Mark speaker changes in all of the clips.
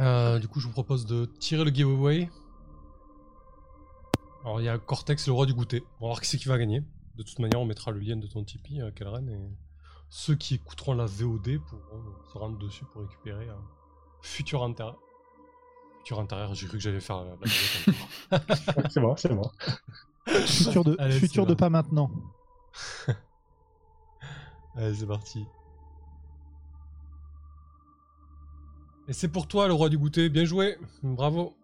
Speaker 1: Euh, du coup, je vous propose de tirer le giveaway. Alors, il y a Cortex, le roi du goûter. On va voir qui c'est qui va gagner. De toute manière, on mettra le lien de ton Tipeee, euh, Kelren, et ceux qui écouteront la VOD pourront euh, se rendre dessus pour récupérer un futur intérieur. Futur intérieur, j'ai cru que j'allais faire la, la galette
Speaker 2: c'est bon, c'est bon.
Speaker 3: Futur de,
Speaker 1: Allez,
Speaker 3: futur de pas maintenant.
Speaker 1: Allez, c'est parti. Et c'est pour toi, le roi du goûter. Bien joué. Bravo.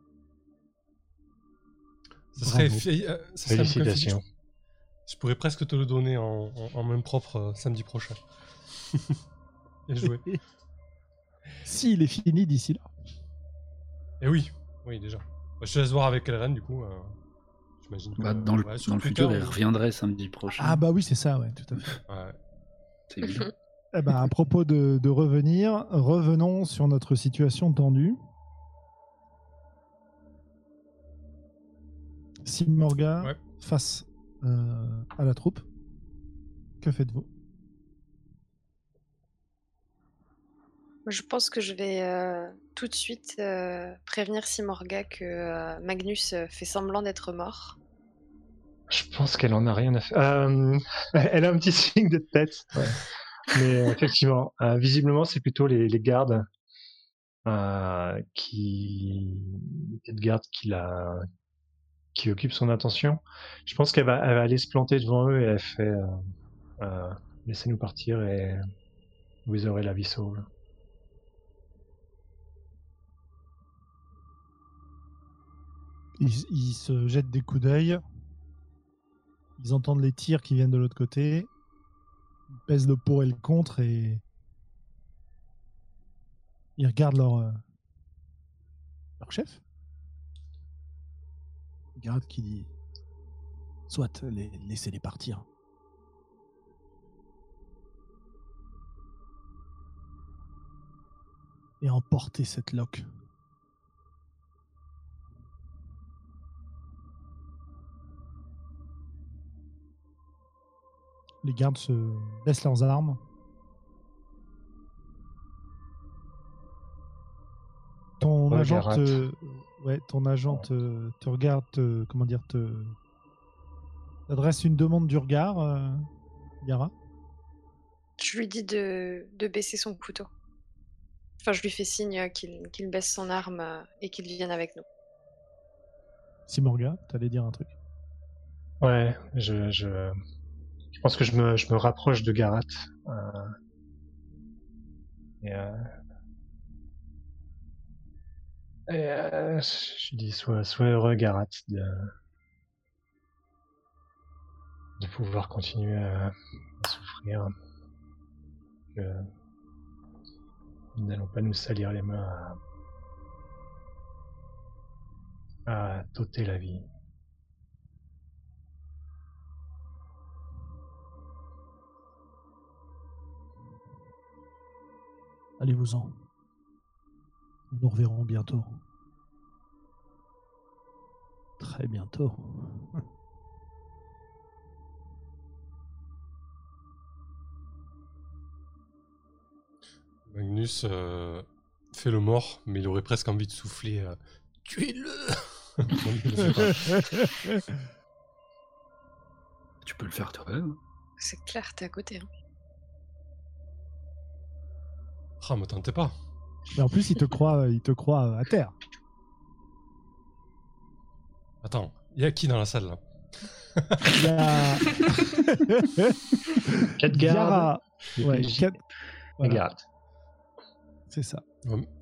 Speaker 1: Ça serait,
Speaker 3: Bravo.
Speaker 1: fi- euh, ça serait
Speaker 2: Félicitations.
Speaker 1: Je pourrais presque te le donner en, en- en main propre euh, samedi prochain. Bien joué.
Speaker 3: S'il est fini d'ici là.
Speaker 1: Et oui, oui, déjà. Bah, je te laisse voir avec Elren, du coup. euh, J'imagine.
Speaker 4: Bah, dans le,
Speaker 1: ouais,
Speaker 4: dans le futur, il reviendrait samedi prochain.
Speaker 3: Ah bah oui, c'est ça, ouais, tout à fait.
Speaker 1: Ouais.
Speaker 4: C'est évident.
Speaker 3: Eh ben, à propos de, de revenir, revenons sur notre situation tendue. Simorga
Speaker 1: Ouais.
Speaker 3: face euh, à la troupe. Que faites-vous?
Speaker 5: Je pense que je vais euh, tout de suite euh, prévenir Simorga que euh, Magnus fait semblant d'être mort.
Speaker 2: Je pense qu'elle en a rien à faire. Euh, elle a un petit signe de tête. Mais euh, effectivement, euh, visiblement, c'est plutôt les, gardes euh, qui, les gardes qui la, qui occupent son attention. Je pense qu'elle va, elle aller se planter devant eux et elle fait, laissez-nous partir et vous aurez la vie sauve.
Speaker 3: ils se jettent des coups d'œil. Ils entendent les tirs qui viennent de l'autre côté. Pèsent le pour et le contre et ils regardent leur, euh, leur chef. Garde qui dit Soit, les- laissez-les partir. Et emportez cette loque. Les gardes se baissent leurs armes. Ton
Speaker 2: Ouais,
Speaker 3: agent te, ouais, ton agent te, te regarde, te- comment dire, te t'adresse une demande du regard, euh, Yara.
Speaker 5: Je lui dis de, de baisser son couteau. Enfin, je lui fais signe qu'il qu'il baisse son arme euh, et qu'il vienne avec nous.
Speaker 3: Simorga, t'allais dire un truc?
Speaker 2: Ouais, je, je pense que je me, je me rapproche de Garat. euh, et, euh, et, euh, je dis, sois, sois heureux, Garat, de, de pouvoir continuer à, souffrir. Que nous n'allons pas nous salir les mains à, à la vie.
Speaker 3: Allez-vous-en. Nous nous reverrons bientôt. Très bientôt.
Speaker 1: Magnus euh, fait le mort, mais il aurait presque envie de souffler. euh, Tuez-le.
Speaker 4: Tu peux le faire toi-même.
Speaker 5: C'est clair, t'es à côté. hein.
Speaker 1: Ah, me tentez pas.
Speaker 3: Mais en plus, il te croit, il te croit à terre.
Speaker 1: Attends, il y a qui dans la salle là
Speaker 3: Il y a
Speaker 2: Quatre gardes.
Speaker 3: Ouais, quatre- voilà,
Speaker 2: Garat.
Speaker 3: c'est ça.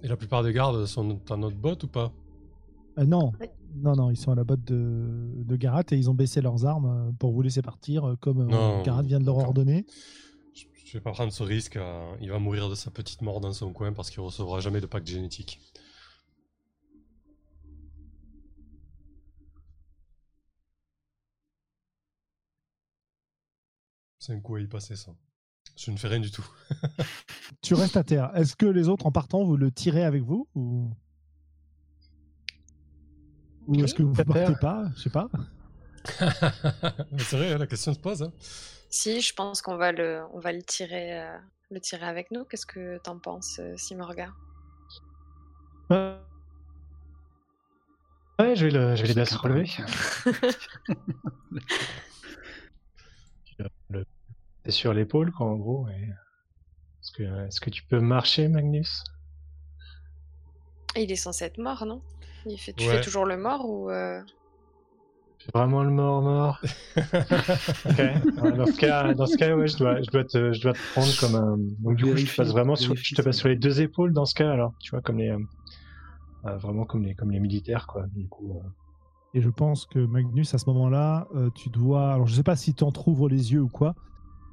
Speaker 1: Et la plupart des gardes sont dans notre botte ou pas?
Speaker 3: Euh, non, non, non, ils sont à la botte de, de Garat et ils ont baissé leurs armes euh, pour vous laisser partir, euh, comme euh,
Speaker 1: Non,
Speaker 3: Garat vient de leur ordonner.
Speaker 1: Je, vais pas prendre ce risque. euh, il va mourir de sa petite mort dans son coin parce qu'il recevra jamais de pacte génétique. C'est un coup à y passer ça. Je ne fais rien du tout.
Speaker 3: Tu restes à terre. Est-ce que les autres, en partant, vous le tirez avec vous ou, ou est-ce que vous ne partez pas? Je sais pas.
Speaker 1: C'est vrai, hein, la question se pose. hein.
Speaker 5: Si, je pense qu'on va le, on va le tirer, euh, le tirer avec nous. Qu'est-ce que t'en penses, euh, Simorga?
Speaker 2: Ouais. Ouais, je vais, le, je vais l'aider à se
Speaker 4: Chacun
Speaker 2: relever. Tu le- T'es sur l'épaule, quoi, en gros. et- Est-ce que, est-ce que tu peux marcher, Magnus?
Speaker 5: Il est censé être mort, non? Il fait, Tu
Speaker 1: Ouais.
Speaker 5: fais toujours le mort ou euh,
Speaker 2: vraiment le mort-mort. ok. Ouais, dans ce cas, dans ce cas ouais, je, dois, je, dois te, je dois te prendre comme un. Donc, du coup, je te passe vraiment sur, je te passe sur les deux épaules dans ce cas, alors. Tu vois, comme les. euh, euh, vraiment comme les, comme les militaires, quoi. Du coup. euh,
Speaker 3: Et je pense que Magnus, à ce moment-là, euh, tu dois. Alors, je sais pas si tu entrouvres les yeux ou quoi,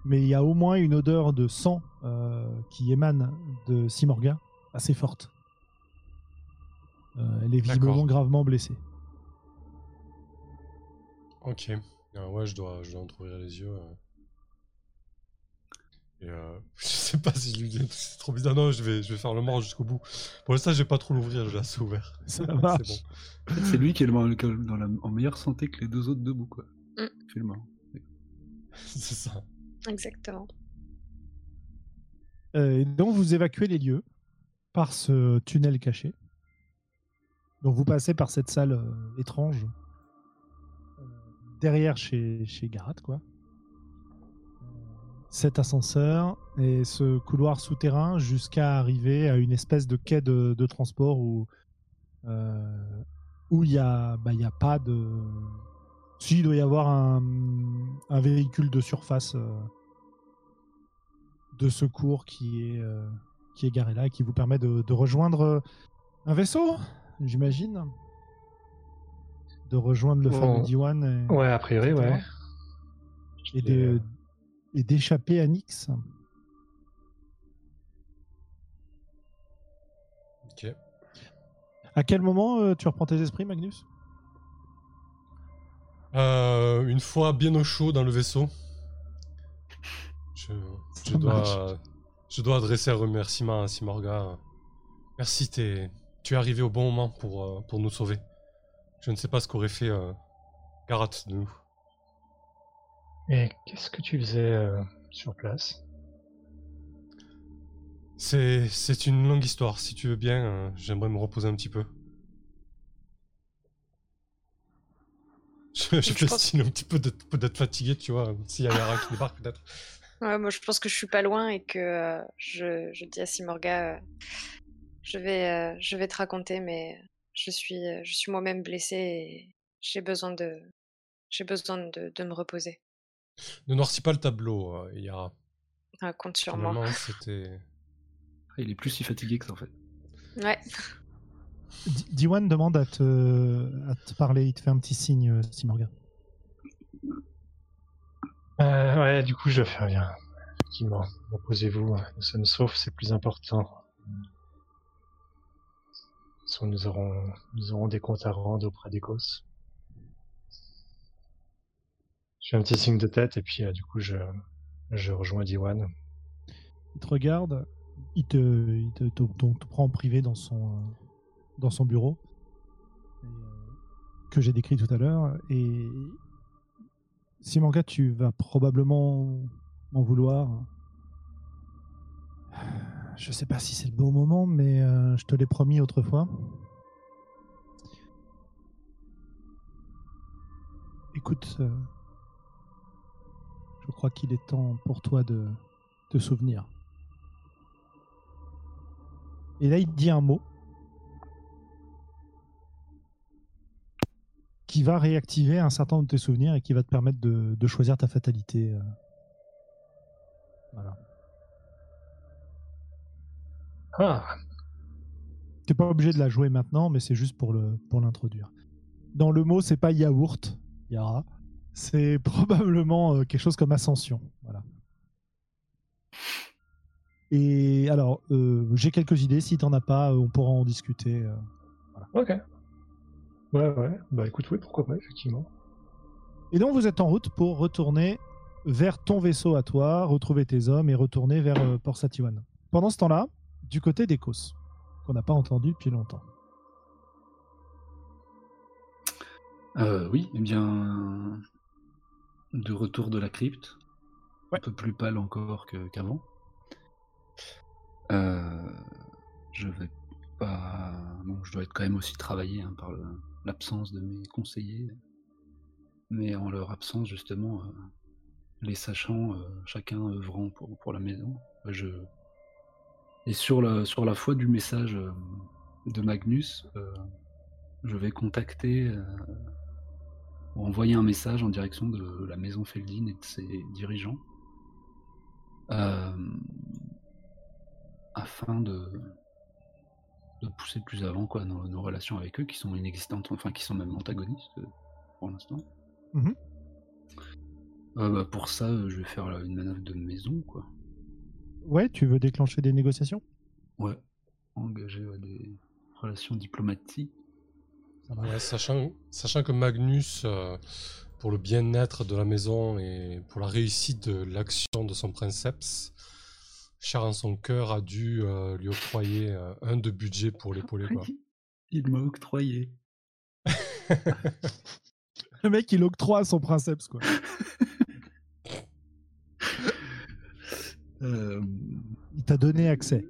Speaker 3: mais il y a au moins une odeur de sang euh, qui émane de Simorga, assez forte. Euh, elle est visiblement gravement blessée.
Speaker 1: Ok. Ah ouais, je dois, je dois entrouvrir les yeux. euh. Et euh, je sais pas si je lui dis c'est trop bizarre. Non, je vais, je vais faire le mort jusqu'au bout. Pour l'instant, je vais pas trop l'ouvrir, je l'ai assez ouvert.
Speaker 3: Ça
Speaker 1: c'est
Speaker 3: marche.
Speaker 1: bon.
Speaker 4: En fait, c'est lui qui est le, dans la, en meilleure santé que les deux autres debout, quoi.
Speaker 5: Mm.
Speaker 4: Fais le mort.
Speaker 1: c'est ça.
Speaker 5: exactement
Speaker 3: Euh, et donc, vous évacuez les lieux par ce tunnel caché. Donc, vous passez par cette salle euh, étrange derrière chez, Garat, quoi. Cet ascenseur et ce couloir souterrain jusqu'à arriver à une espèce de quai de, transport où euh, où il y a bah, a pas de si il doit y avoir un, véhicule de surface euh, de secours qui est, euh, qui est garé là et qui vous permet de, rejoindre un vaisseau, j'imagine. De rejoindre le fameux Diwan et,
Speaker 2: Ouais, a priori,
Speaker 3: etc.
Speaker 2: ouais.
Speaker 3: et de- et d'échapper à Nyx.
Speaker 1: Ok.
Speaker 3: À quel moment euh, tu reprends tes esprits, Magnus?
Speaker 1: Euh, une fois bien au chaud dans le vaisseau, je, je
Speaker 3: Ça marche.
Speaker 1: dois, je dois adresser un remerciement à Simorga. Merci, t'es, tu es arrivé au bon moment pour, euh, pour nous sauver. Je ne sais pas ce qu'aurait fait euh, Garat de nous.
Speaker 2: Et qu'est-ce que tu faisais euh, sur place?
Speaker 1: C'est, c'est une longue histoire. Si tu veux bien, euh, j'aimerais me reposer un petit peu. Je, je fais
Speaker 5: pense-
Speaker 1: style un petit peu d'être, d'être fatigué, tu vois. S'il y a Yara qui débarque, peut-être.
Speaker 5: Ouais, moi, je pense que je suis pas loin et que euh, je, je dis à Simorga, euh, je vais, euh, je vais te raconter, mais je suis, euh, je suis moi-même blessée et j'ai besoin de, j'ai besoin de, de me reposer.
Speaker 1: Ne noircis pas le tableau, euh, Yara.
Speaker 5: Ah, compte sur moi.
Speaker 1: Normalement, c'était.
Speaker 4: Ah, il est plus si fatigué que ça, en fait.
Speaker 5: Ouais.
Speaker 3: Di- Diwan demande à te, à te parler, il te fait un petit signe, euh, Simorga.
Speaker 2: Euh, ouais, du coup, je vais faire bien. Effectivement, reposez-vous. Nous sommes saufs, c'est plus important. Nous aurons, nous aurons des comptes à rendre auprès d'Ecos. Je fais un petit signe de tête et puis, euh, du coup, je, je rejoins Diwan.
Speaker 3: Il te regarde, il te, prend en privé dans son, euh, bureau, euh, que j'ai décrit tout à l'heure. Et Simanga, tu vas probablement m'en vouloir. Je sais pas si c'est le bon moment, mais euh, je te l'ai promis autrefois. Écoute, euh, je crois qu'il est temps pour toi de te souvenir. Et là, il te dit un mot qui va réactiver un certain nombre de tes souvenirs et qui va te permettre de, de choisir ta fatalité. euh. Voilà.
Speaker 2: Ah,
Speaker 3: T'es pas obligé de la jouer maintenant, mais c'est juste pour le pour l'introduire. Dans le mot, c'est pas yaourt, Yara. C'est probablement euh, quelque chose comme ascension. Voilà. Et alors, euh, j'ai quelques idées. Si t'en as pas, euh, on pourra en discuter. euh.
Speaker 2: ok. Ouais, ouais. Bah écoute, oui, pourquoi pas, effectivement.
Speaker 3: Et donc, vous êtes en route pour retourner vers ton vaisseau à toi, retrouver tes hommes et retourner vers Port Satiwan. Pendant ce temps-là, du côté d'Ecos, qu'on n'a pas entendu depuis longtemps.
Speaker 4: Euh, oui, eh bien, de retour de la crypte,
Speaker 3: Ouais.
Speaker 4: un peu plus pâle encore qu'avant. Euh, je vais Bah, bon, je dois être quand même aussi travaillé hein, par l'absence de mes conseillers. Mais en leur absence, justement, euh, les sachant, euh, chacun œuvrant pour, pour la maison, je... Et sur la, sur la foi du message euh, de Magnus, euh, je vais contacter euh, ou envoyer un message en direction de la maison Feldin et de ses dirigeants euh, afin de, de pousser plus avant quoi, nos, nos relations avec eux qui sont inexistantes, enfin qui sont même antagonistes pour l'instant.
Speaker 3: Mhm.
Speaker 4: Euh, bah, pour ça, je vais faire une manœuvre de maison, quoi.
Speaker 3: Ouais, tu veux déclencher des négociations?
Speaker 4: Ouais. Engager ouais, des relations diplomatiques.
Speaker 1: Ouais, sachant, sachant que Magnus, euh, pour le bien-être de la maison et pour la réussite de l'action de son princeps, cher en son cœur, a dû euh, lui octroyer euh, un de budget pour l'épauler.
Speaker 4: Il m'a octroyé.
Speaker 3: Le mec, il octroie son princeps, quoi.
Speaker 4: Euh,
Speaker 3: Il t'a donné accès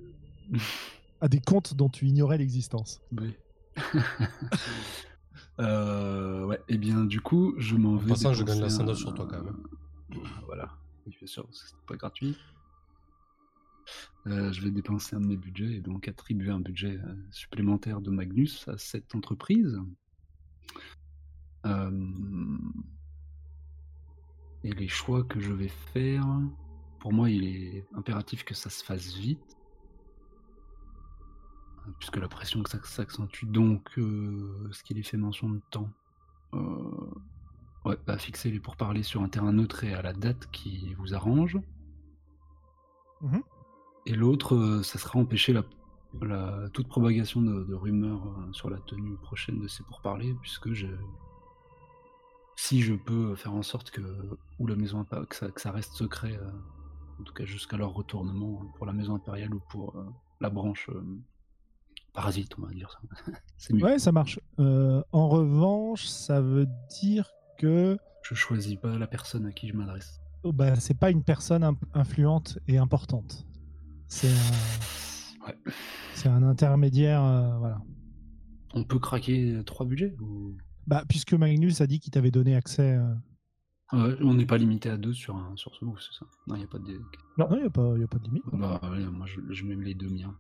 Speaker 3: à des comptes dont tu ignorais l'existence.
Speaker 4: oui. Euh, ouais, et bien du coup, je m'en vais.
Speaker 1: passant, je gagne l'ascendant
Speaker 4: un-
Speaker 1: sur toi, quand même.
Speaker 4: Voilà, oui, bien sûr, parce que c'est pas gratuit. Euh, je vais dépenser un de mes budgets et donc attribuer un budget supplémentaire de Magnus à cette entreprise. Euh, Et les choix que je vais faire, pour moi, il est impératif que ça se fasse vite. Puisque la pression que ça s'accentue, donc euh, ce qu'il est fait mention de temps. Euh, ouais, bah, fixer les pourparlers sur un terrain neutre et à la date qui vous arrange.
Speaker 3: Mhm.
Speaker 4: Et l'autre, euh, ça sera empêcher la, la- toute propagation de, de rumeurs euh, sur la tenue prochaine de ces pourparlers, puisque je, si je peux faire en sorte que, ou la maison que ça, que ça reste secret, en tout cas jusqu'à leur retournement pour la maison impériale ou pour euh, la branche euh, parasite, on va dire ça. C'est mieux.
Speaker 3: Ouais, ça marche. Euh, en revanche, ça veut dire que
Speaker 4: Je choisis pas la personne à qui je m'adresse.
Speaker 3: oh, bah, c'est pas une personne imp- influente et importante. C'est un,
Speaker 4: Ouais.
Speaker 3: c'est un intermédiaire. voilà.
Speaker 4: On peut craquer trois budgets ou...
Speaker 3: Bah, puisque Magnus a dit qu'il t'avait donné accès. Euh,
Speaker 4: on n'est pas limité à deux sur, un, sur ce move, c'est ça Non, il n'y a pas de.
Speaker 3: Non, il n'y a, pas- y a pas de limite.
Speaker 4: Bah, ouais, moi, je, je mets les deux miens.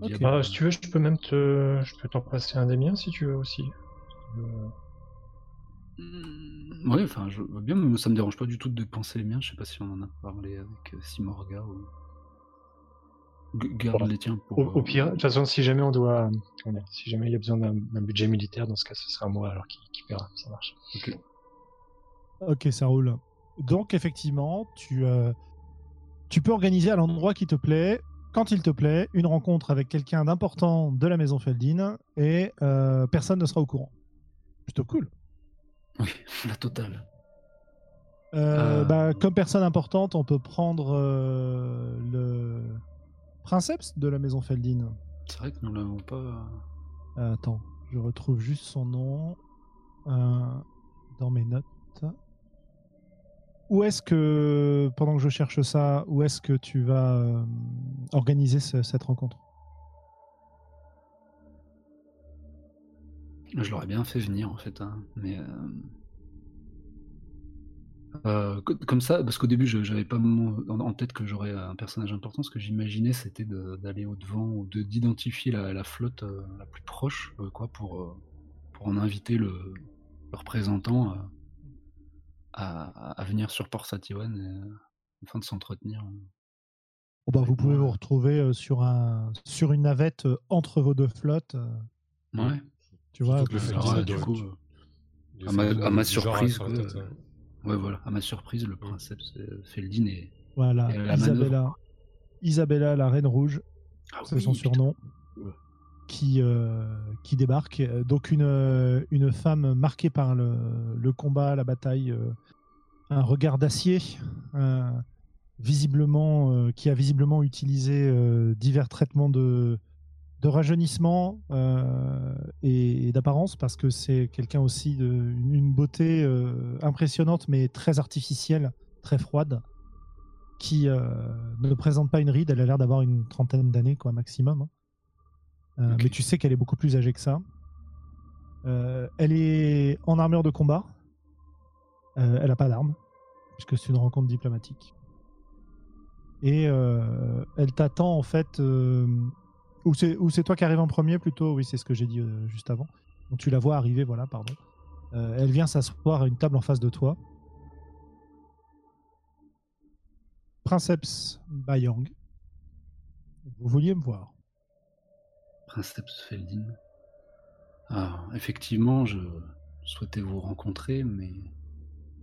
Speaker 3: Ok.
Speaker 4: Diable.
Speaker 2: Bah, si tu veux, je peux même te, je peux t'en passer un des miens si tu veux aussi. Euh,
Speaker 4: Ouais, enfin, je bien, mais ça me dérange pas du tout de penser les miens. Je sais pas si on en a parlé avec euh, Simorga ou. Garde
Speaker 2: Bon.
Speaker 4: les tiens pour.
Speaker 2: Au, au
Speaker 4: euh,
Speaker 2: pire, de toute façon, si jamais on doit, si jamais il y a besoin d'un d'un budget militaire, dans ce cas, ce sera moi alors qui, qui paiera. Ça marche.
Speaker 4: ok.
Speaker 3: Ok, ça roule. Donc, effectivement, tu, euh, tu peux organiser à l'endroit qui te plaît, quand il te plaît, une rencontre avec quelqu'un d'important de la maison Feldin et euh, personne ne sera au courant. Plutôt cool.
Speaker 4: Oui, la totale.
Speaker 3: Euh, bah, comme personne importante, on peut prendre le princeps de la maison Feldin.
Speaker 4: C'est vrai que nous l'avons pas.
Speaker 3: Attends, je retrouve juste son nom dans mes notes. Où est-ce que, pendant que je cherche ça, où est-ce que tu vas euh, organiser ce- cette rencontre?
Speaker 4: Je l'aurais bien fait venir en fait, hein, mais. euh, euh, co- comme ça, parce qu'au début, j'avais pas en, tête que j'aurais un personnage important. Ce que j'imaginais, c'était d'aller au devant ou de d'identifier la, flotte la plus proche, quoi, pour pour en inviter le, représentant à, à venir sur Port Satiwan euh, afin de s'entretenir.
Speaker 3: Bon, bah, Vous pouvez
Speaker 4: Ouais.
Speaker 3: vous retrouver euh, sur, un, sur une navette entre vos deux flottes.
Speaker 4: Ouais.
Speaker 3: tu vois,
Speaker 1: que le fait
Speaker 4: Alors, du coup, à ma- à ma surprise, quoi,
Speaker 1: tête,
Speaker 4: euh,
Speaker 1: hein.
Speaker 4: ouais, voilà. À ma surprise, le princeps Feldin.
Speaker 3: Voilà,
Speaker 4: Et la
Speaker 3: Isabella,
Speaker 4: manœuvre.
Speaker 3: Isabella, la reine rouge,
Speaker 4: Ah
Speaker 3: c'est
Speaker 4: oui,
Speaker 3: son surnom. Qui, euh, qui débarque. Donc une, euh, une femme marquée par le, combat, la bataille, euh, un regard d'acier, visiblement, qui a visiblement utilisé divers traitements de, de rajeunissement et, d'apparence, parce que c'est quelqu'un aussi de une, une beauté impressionnante, mais très artificielle, très froide qui ne présente pas une ride. Elle a l'air d'avoir une trentaine d'années, quoi, maximum. hein. Euh. Mais tu sais qu'elle est beaucoup plus âgée que ça. Euh, elle est en armure de combat. Euh, elle n'a pas d'arme, puisque c'est une rencontre diplomatique. Et elle t'attend en fait. ou c'est toi qui arrives en premier plutôt Oui, c'est ce que j'ai dit juste avant. Donc tu la vois arriver, voilà, pardon. Euh, elle vient s'asseoir à une table en face de toi. Princeps Bayang. Vous vouliez me voir
Speaker 4: Princeps Feldin. Ah, effectivement, je souhaitais vous rencontrer, mais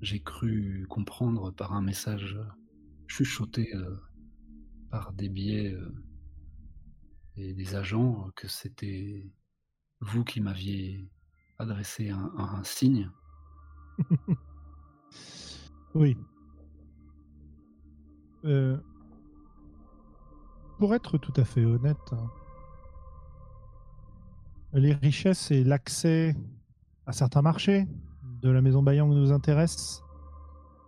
Speaker 4: j'ai cru comprendre par un message chuchoté euh, par des biais euh, et des agents que c'était vous qui m'aviez adressé un, signe.
Speaker 3: Oui. Euh, pour être tout à fait honnête, les richesses et l'accès à certains marchés de la maison Bayang nous intéressent.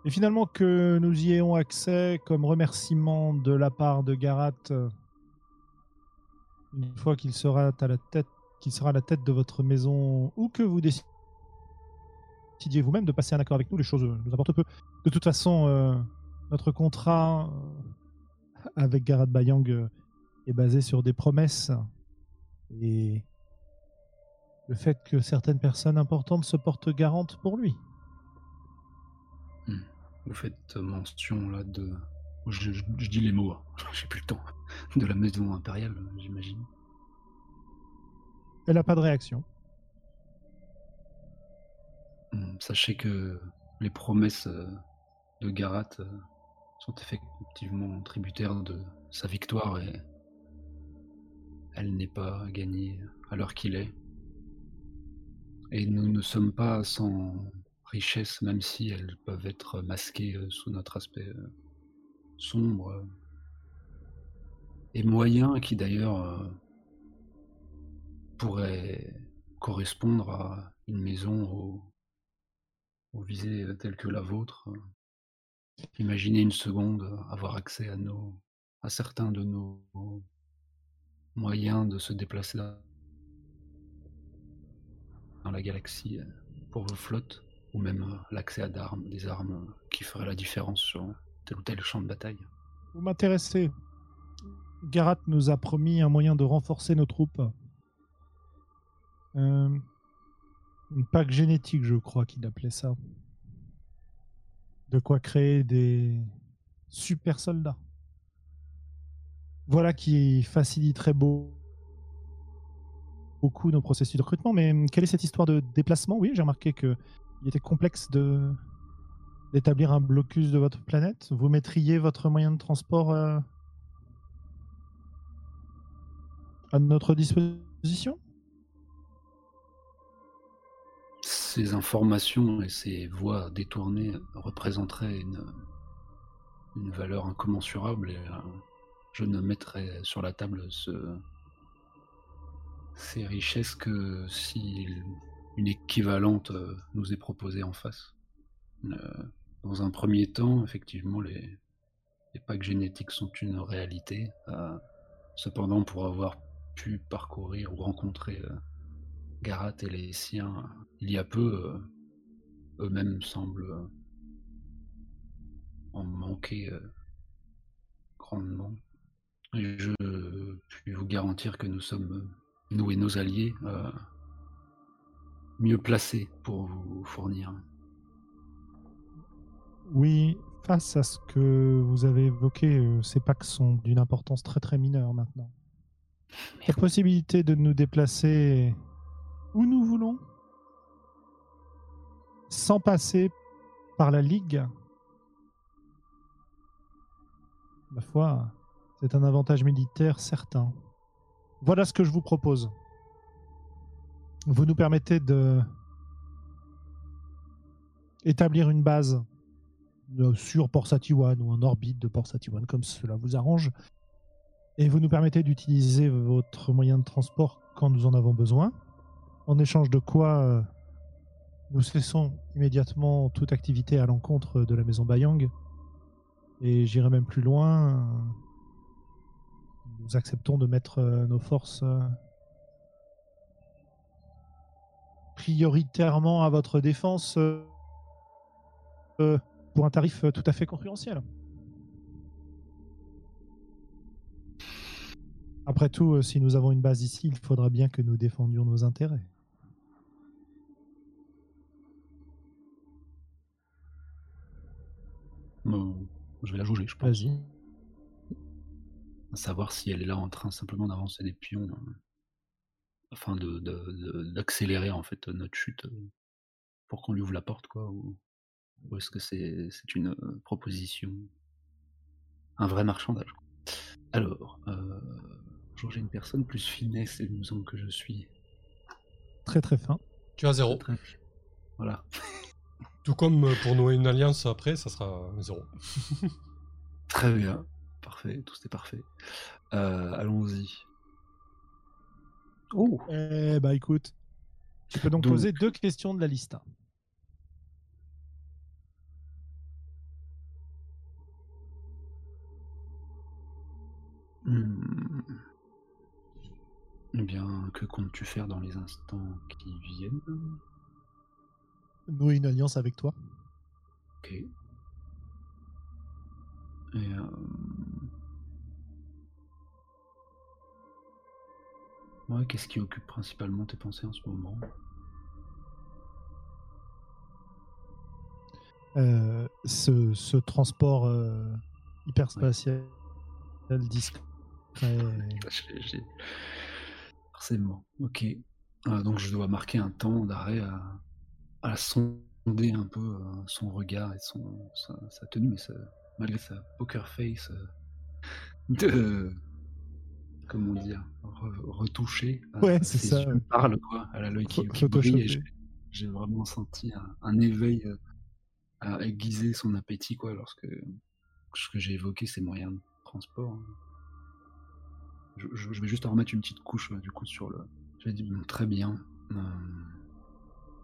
Speaker 3: Et finalement que nous y ayons accès comme remerciement de la part de Garat, euh, une fois qu'il sera à la tête, qu'il sera la tête de votre maison, ou que vous décidiez vous-même de passer un accord avec nous, les choses nous importent peu. De toute façon, euh, notre contrat euh, avec Garat Bayang est basé sur des promesses et le fait que certaines personnes importantes se portent garantes pour lui.
Speaker 4: Vous faites mention là de. Je, je- je dis les mots, hein. j'ai plus le temps. De la maison impériale, j'imagine.
Speaker 3: Elle n'a pas de réaction.
Speaker 4: Hmm, Sachez que les promesses euh, de Garat euh, sont effectivement tributaires de sa victoire et elle n'est pas gagnée à l'heure qu'il est. Et nous ne sommes pas sans richesse, même si elles peuvent être masquées euh, sous notre aspect euh, sombre et moyen, qui d'ailleurs euh, pourrait correspondre à une maison au, aux visées telles que la vôtre. Imaginez une seconde avoir accès à à certains de nos moyens de se déplacer dans, la galaxie euh, pour vos flottes, ou même euh, l'accès à d'armes, des armes euh, qui feraient la différence sur tel ou tel champ de bataille.
Speaker 3: Vous m'intéressez. Garat nous a promis un moyen de renforcer nos troupes. Une pack génétique, je crois qu'il appelait ça. De quoi créer des super soldats. Voilà qui faciliterait beau- beaucoup nos processus de recrutement. Mais hum, quelle est cette histoire de déplacement? Oui, j'ai remarqué que il était complexe d'établir un blocus de votre planète. Vous mettriez votre moyen de transport euh, à notre disposition?
Speaker 4: Ces informations et ces voies détournées représenteraient une, valeur incommensurable et euh, je ne mettrais sur la table ce- ces richesses que si une équivalente euh, nous est proposée en face. Euh, dans un premier temps, effectivement, les, packs génétiques sont une réalité. Euh, cependant, pour avoir pu parcourir ou rencontrer Garat et les siens il y a peu, eux-mêmes semblent en manquer grandement. Je puis vous garantir que nous sommes, nous et nos alliés, euh, mieux placés pour vous fournir.
Speaker 3: Oui, face à ce que vous avez évoqué, euh, ces packs sont d'une importance très très mineure maintenant. La possibilité de nous déplacer où nous voulons, sans passer par la Ligue, ma foi, c'est un avantage militaire certain. Voilà ce que je vous propose. Vous nous permettez de établir une base euh, sur Port Satiwan ou en orbite de Port Satiwan, comme cela vous arrange. Et vous nous permettez d'utiliser votre moyen de transport quand nous en avons besoin. En échange de quoi, euh, nous cessons immédiatement toute activité à l'encontre de la maison Bayang. Et j'irai même plus loin nous acceptons de mettre euh, nos forces euh, prioritairement à votre défense euh, pour un tarif tout à fait concurrentiel. Après tout, si nous avons une base ici, il faudra bien que nous défendions nos intérêts.
Speaker 4: Je vais la juger, je pense.
Speaker 3: Vas-y.
Speaker 4: À savoir si elle est là en train simplement d'avancer des pions euh, afin de, de- de- d'accélérer en fait notre chute euh, pour qu'on lui ouvre la porte, quoi. Ou, ou est-ce que c'est, c'est une euh, proposition, un vrai marchandage quoi. Alors, euh, jauger une personne plus finesse et nous que je suis.
Speaker 3: Très très fin.
Speaker 1: Tu as zéro.
Speaker 4: Très- Voilà.
Speaker 1: Tout comme pour nouer une alliance après, ça sera zéro.
Speaker 4: Très bien. Parfait. Tout est parfait. Euh, allons-y. Oh
Speaker 3: Eh bah écoute, tu peux donc,
Speaker 4: Donc-
Speaker 3: poser deux questions de la liste.
Speaker 4: Hmm. Eh bien, que comptes-tu faire dans les instants qui viennent?
Speaker 3: Nouer une alliance avec toi.
Speaker 4: Ok. Et euh... Ouais, qu'est-ce qui occupe principalement tes pensées en ce moment?
Speaker 3: Euh, ce, ce transport euh, hyperspatial discret.
Speaker 4: J'ai- j'ai- Forcément. Ok. Euh, donc je dois marquer un temps d'arrêt à, à sonder un peu euh, son regard et son, sa, sa tenue, mais ça- malgré sa poker face de comment dire re- retouché.
Speaker 3: Ouais, c'est ça.
Speaker 4: yeux parlent quoi. Elle a l'œil qui, qui brille j'ai- vraiment senti un, un éveil euh, à aiguiser son appétit quoi lorsque ce que j'ai évoqué ces moyens de transport. hein. Je, je- je vais juste en remettre une petite couche euh, du coup sur le. J'ai dit bon, très bien. euh,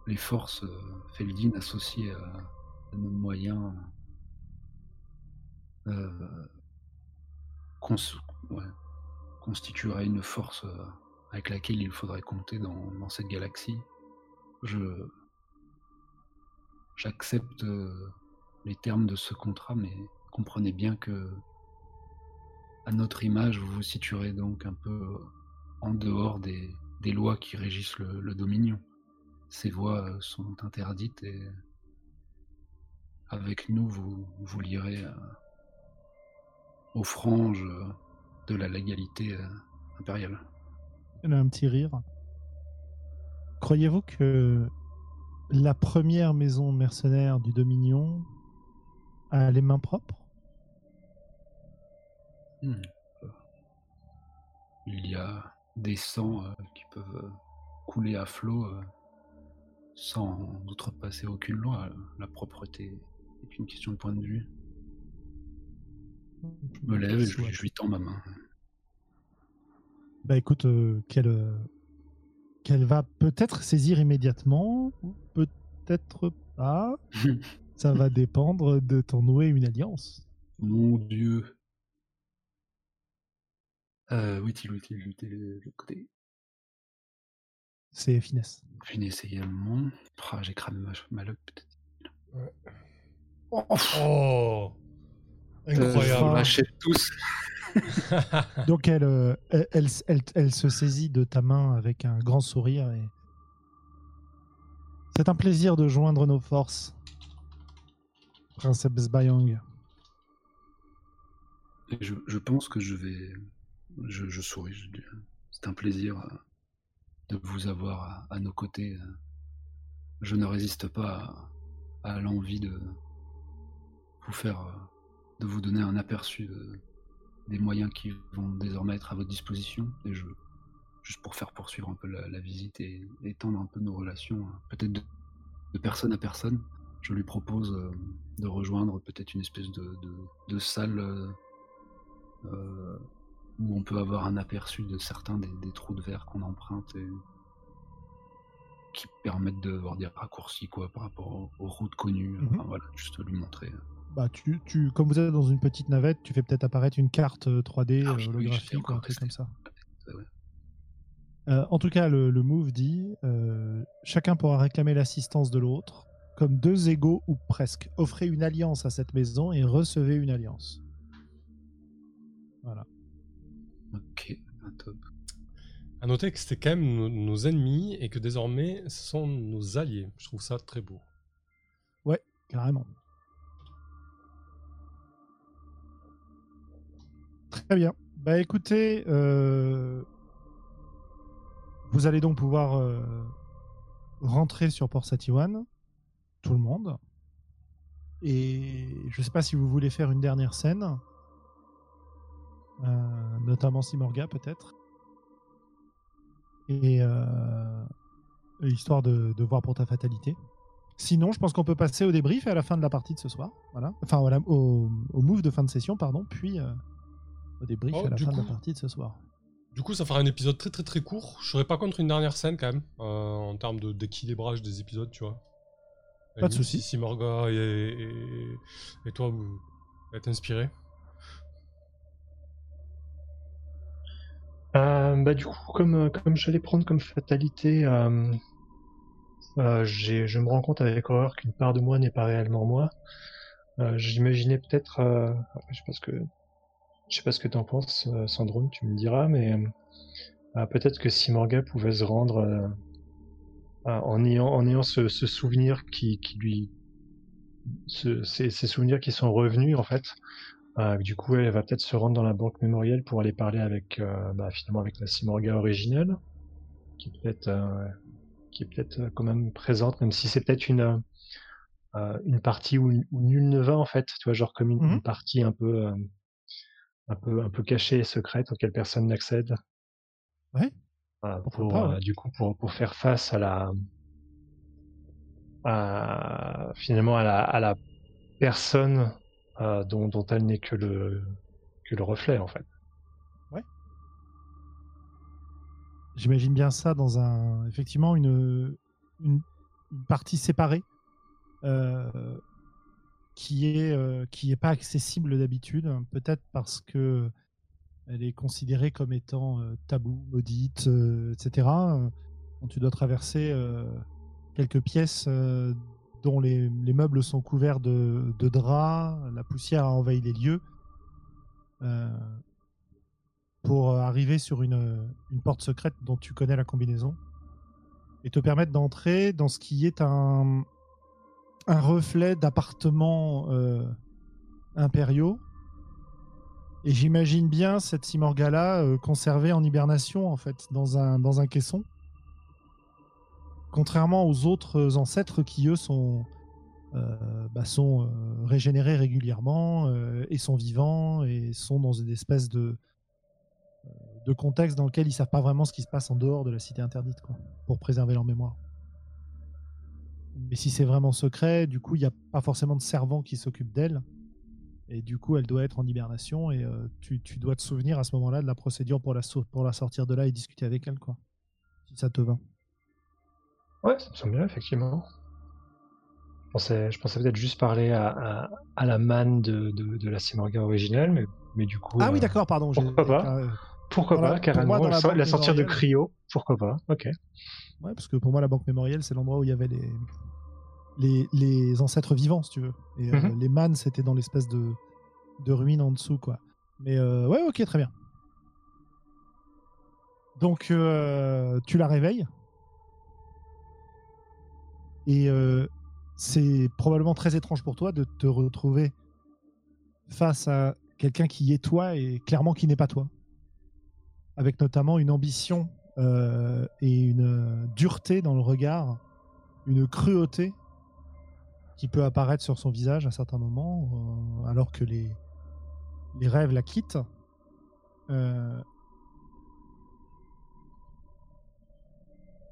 Speaker 4: les forces euh, Feldin associées à, à nos moyens euh, cons- ouais, constitueraient une force euh, avec laquelle il faudrait compter dans, cette galaxie. Je j'accepte euh, les termes de ce contrat, mais comprenez bien que à notre image, vous vous situerez donc un peu euh, en dehors des, lois qui régissent le, Dominion. Ces voies sont interdites et avec nous, vous, vous lirez aux franges de la légalité euh, impériale.
Speaker 3: Elle a un petit rire. Croyez-vous que la première maison mercenaire du Dominion a les mains propres?
Speaker 4: Hmm. Il y a des sangs euh, qui peuvent euh, couler à flot euh, sans outrepasser aucune loi. La propreté est une question de point de vue. Je me lève et je, lui- je lui tends ma main.
Speaker 3: Bah écoute, euh, qu'elle euh, qu'elle va peut-être saisir immédiatement, ou peut-être pas. Ça va dépendre de ton nouer une alliance.
Speaker 4: Mon Dieu. Euh, où est-il, où est-il, où est-il, de l'autre côté
Speaker 3: C'est finesse.
Speaker 4: Finesse également. J'ai cramé ma, ma lock peut-être.
Speaker 1: Oh
Speaker 4: Euh, je vous
Speaker 1: Incroyable.
Speaker 4: tous.
Speaker 3: Donc elle, euh, elle, elle, elle- elle se saisit de ta main avec un grand sourire et c'est un plaisir de joindre nos forces, Princesse Bayang.
Speaker 4: Je, je pense que je vais. Je, je souris. je C'est un plaisir euh, de vous avoir à, à nos côtés. euh. Je ne résiste pas à, à l'envie de vous faire. Euh, de vous donner un aperçu de- des moyens qui vont désormais être à votre disposition. Et je. Juste pour faire poursuivre un peu la, la visite et étendre un peu nos relations, euh, peut-être de, de personne à personne, je lui propose euh, de rejoindre peut-être une espèce de, de, salle euh, euh, où on peut avoir un aperçu de certains des, des trous de verre qu'on emprunte et qui permettent de voir des raccourcis quoi par rapport aux, aux routes connues.
Speaker 3: Mhm.
Speaker 4: Enfin voilà, juste lui montrer.
Speaker 3: Bah tu, tu, comme vous êtes dans une petite navette, tu fais peut-être apparaître une carte euh, 3D
Speaker 4: Ah
Speaker 3: euh,
Speaker 4: oui, j'étais
Speaker 3: holographique ou un truc comme ça.
Speaker 4: Ouais, ouais.
Speaker 3: Euh, en tout cas, le, le move dit euh, chacun pourra réclamer l'assistance de l'autre comme deux égaux ou presque. Offrez une alliance à cette maison et recevez une alliance. Voilà.
Speaker 4: Ok, un top.
Speaker 1: À noter que c'était quand même nos, nos ennemis et que désormais ce sont nos alliés. Je trouve ça très beau.
Speaker 3: Carrément. Très bien. Bah écoutez, euh, vous allez donc pouvoir euh, rentrer sur Port Satiwan, tout le monde. Et je sais pas si vous voulez faire une dernière scène, euh, notamment Simorga peut-être. Et euh, histoire de, de voir pour ta fatalité. Sinon, je pense qu'on peut passer au débrief et à la fin de la partie de ce soir. Voilà. Enfin, voilà, au, au move de fin de session, pardon, puis euh, au débrief
Speaker 1: Oh,
Speaker 3: à la
Speaker 1: du
Speaker 3: fin de la
Speaker 1: coup-
Speaker 3: partie de ce soir.
Speaker 1: Du coup, ça fera un épisode très très très court. Je serais pas contre une dernière scène quand même, euh, en termes de- d'équilibrage des épisodes, tu vois.
Speaker 3: Pas de
Speaker 1: limite,
Speaker 3: souci.
Speaker 1: Si, Morga et, et, et toi, vous êtes inspirés.
Speaker 2: Euh, bah, du coup, comme, euh, comme j'allais prendre comme fatalité, euh, euh, j'ai- je me rends compte avec horreur qu'une part de moi n'est pas réellement moi. Euh, J'imaginais peut-être, euh, je sais pas ce que, je sais pas ce que t'en penses, euh, Sandrone, tu me diras, mais euh, peut-être que si Morga pouvait se rendre euh, euh, en ayant, en ayant ce, ce souvenir qui, qui lui, ce- ces, ces souvenirs qui sont revenus en fait. Euh, du coup, elle va peut-être se rendre dans la banque mémorielle pour aller parler avec, euh, bah, finalement, avec la Simorga originelle, qui est peut-être, euh, qui est peut-être euh, quand même présente, même si c'est peut-être une, euh, euh, une partie où, où nul ne va en fait, tu vois, genre comme une, une partie un peu, euh, un peu, un peu cachée et secrète auquel personne n'accède.
Speaker 3: Ouais,
Speaker 2: Voilà, pour,
Speaker 3: pas,
Speaker 2: euh,
Speaker 3: ouais.
Speaker 2: du coup, pour, pour faire face à la, à, finalement à la, à la personne euh, dont, dont elle n'est que le, que le reflet en fait.
Speaker 3: J'imagine bien ça dans un, effectivement, une, une, une partie séparée euh, qui est euh, qui est pas accessible d'habitude, peut-être parce que elle est considérée comme étant euh, tabou, maudite, euh, etc. tu dois traverser quelques pièces dont les, les meubles sont couverts de, draps, la poussière a envahi les lieux. Pour arriver sur une porte secrète dont tu connais la combinaison et te permettre d'entrer dans ce qui est un, un reflet d'appartements euh, impériaux. Et j'imagine bien cette Simorgala euh, conservée en hibernation, en fait, dans un, caisson. Contrairement aux autres ancêtres qui, eux, sont, euh, bah, régénérés régulièrement et sont vivants et sont dans une espèce de, de contexte dans lequel ils savent pas vraiment ce qui se passe en dehors de la cité interdite, quoi, pour préserver leur mémoire. Mais si c'est vraiment secret, du coup, il n'y a pas forcément de servant qui s'occupe d'elle. Et du coup, elle doit être en hibernation et euh, tu, tu dois te souvenir à ce moment-là de la procédure pour la, pour la sortir de là et discuter avec elle, quoi. Si ça te va.
Speaker 2: Ouais, ça me semble bien, effectivement. Je pensais, peut-être juste parler à, à, à la manne de, de, de la Simorga originelle, mais, mais du coup.
Speaker 3: Ah oui,
Speaker 2: euh,
Speaker 3: d'accord, pardon.
Speaker 2: pourquoi pas?
Speaker 3: euh,
Speaker 2: Pourquoi
Speaker 3: la-
Speaker 2: pas,
Speaker 3: pour
Speaker 2: carrément.
Speaker 3: moi, la
Speaker 2: la, la sortir de cryo, pourquoi pas? Ok.
Speaker 3: Ouais, parce que pour moi, la banque mémorielle, c'est l'endroit où il y avait les, les, les ancêtres vivants, si tu veux. Et euh,
Speaker 2: Mhm.
Speaker 3: les mannes, c'était dans l'espèce de, de ruine en dessous, quoi. Mais euh, ouais, ok, très bien. Donc, euh, tu la réveilles. Et c'est probablement très étrange pour toi de te retrouver face à quelqu'un qui est toi et clairement qui n'est pas toi. Avec notamment une ambition euh, et une dureté dans le regard, une cruauté qui peut apparaître sur son visage à certains moments, euh, alors que les, les rêves la quittent. Euh,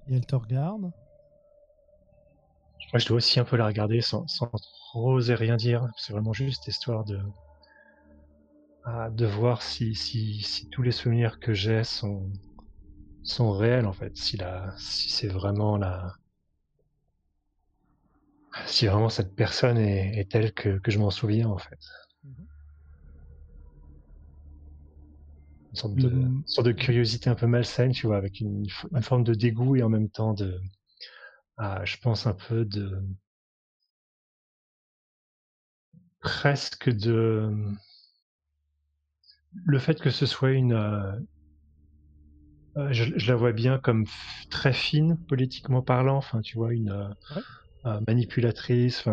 Speaker 3: et elle te regarde.
Speaker 2: Moi, je dois aussi un peu la regarder sans, sans oser rien dire. C'est vraiment juste histoire de, de voir si, si, si tous les souvenirs que j'ai sont, sont réels, en fait. Si, la, si c'est vraiment la. Si vraiment cette personne est, est telle que, que je m'en souviens, en fait. Une sorte, de,
Speaker 3: Le-
Speaker 2: une sorte de curiosité un peu malsaine, tu vois, avec une, une forme de dégoût et en même temps de, ah, je pense un peu de, presque de, le fait que ce soit une, euh, euh, je, je la vois bien comme très fine politiquement parlant, enfin, tu vois, une euh,
Speaker 3: Ouais.
Speaker 2: Manipulatrice,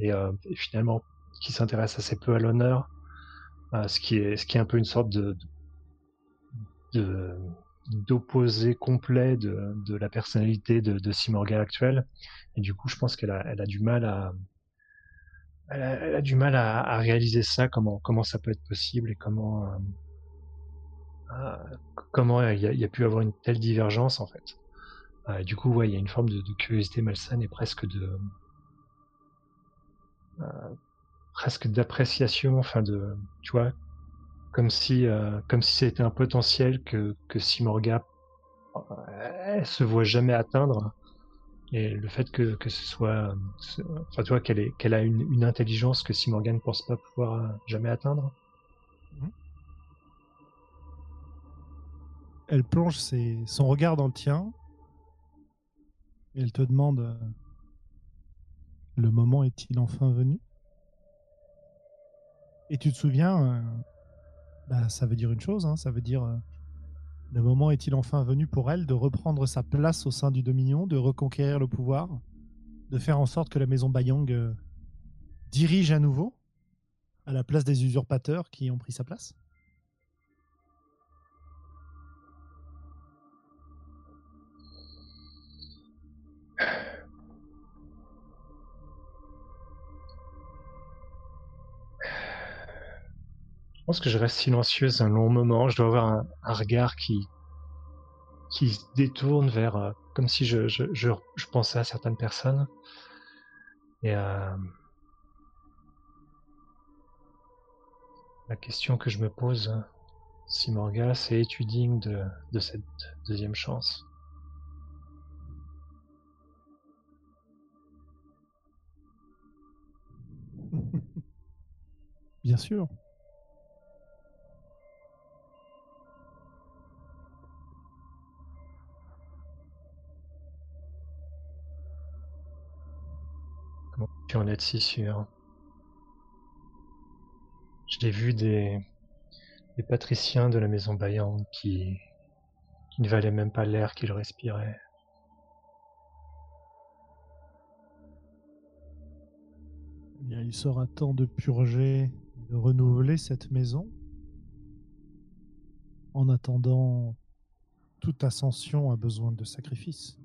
Speaker 2: et, finalement qui s'intéresse assez peu à l'honneur, euh, ce qui est, un peu une sorte d'opposé complet de, la personnalité de, de Simorga actuelle. Et du coup, je pense qu'elle a, du mal à, réaliser ça, comment, comment ça peut être possible et comment, euh, euh, il y a pu avoir une telle divergence en fait. Euh, du coup, il y a une forme de, curiosité malsaine et presque de, euh, presque d'appréciation, enfin de, tu vois, comme si, euh, si c'était un potentiel que, que Simorga, se voit jamais atteindre. Et le fait que, que ce soit, enfin, tu vois, qu'elle a une, une intelligence que Simorga ne pense pas pouvoir jamais atteindre.
Speaker 3: Elle plonge ses- son regard dans le tien elle te demande euh, Le moment est-il enfin venu? Et tu te souviens, euh, bah, ça veut dire une chose, hein, ça veut dire euh, le moment est-il enfin venu pour elle de reprendre sa place au sein du Dominion, de reconquérir le pouvoir, de faire en sorte que la maison Bayang dirige à nouveau à la place des usurpateurs qui ont pris sa place?
Speaker 2: Pense que je reste silencieuse un long moment. Je dois avoir un, regard qui, qui se détourne vers, euh, comme si je, je, je, je pensais à certaines personnes. Et euh, la question que je me pose, Simorga, c'est es-tu de, de cette deuxième chance?
Speaker 3: Bien sûr.
Speaker 2: En être si sûr Je l'ai vu des, patriciens de la maison Bayang qui, ne valaient même pas l'air qu'ils respiraient.
Speaker 3: Eh il sera temps de purger, de renouveler cette maison. En attendant, toute ascension a besoin de sacrifices.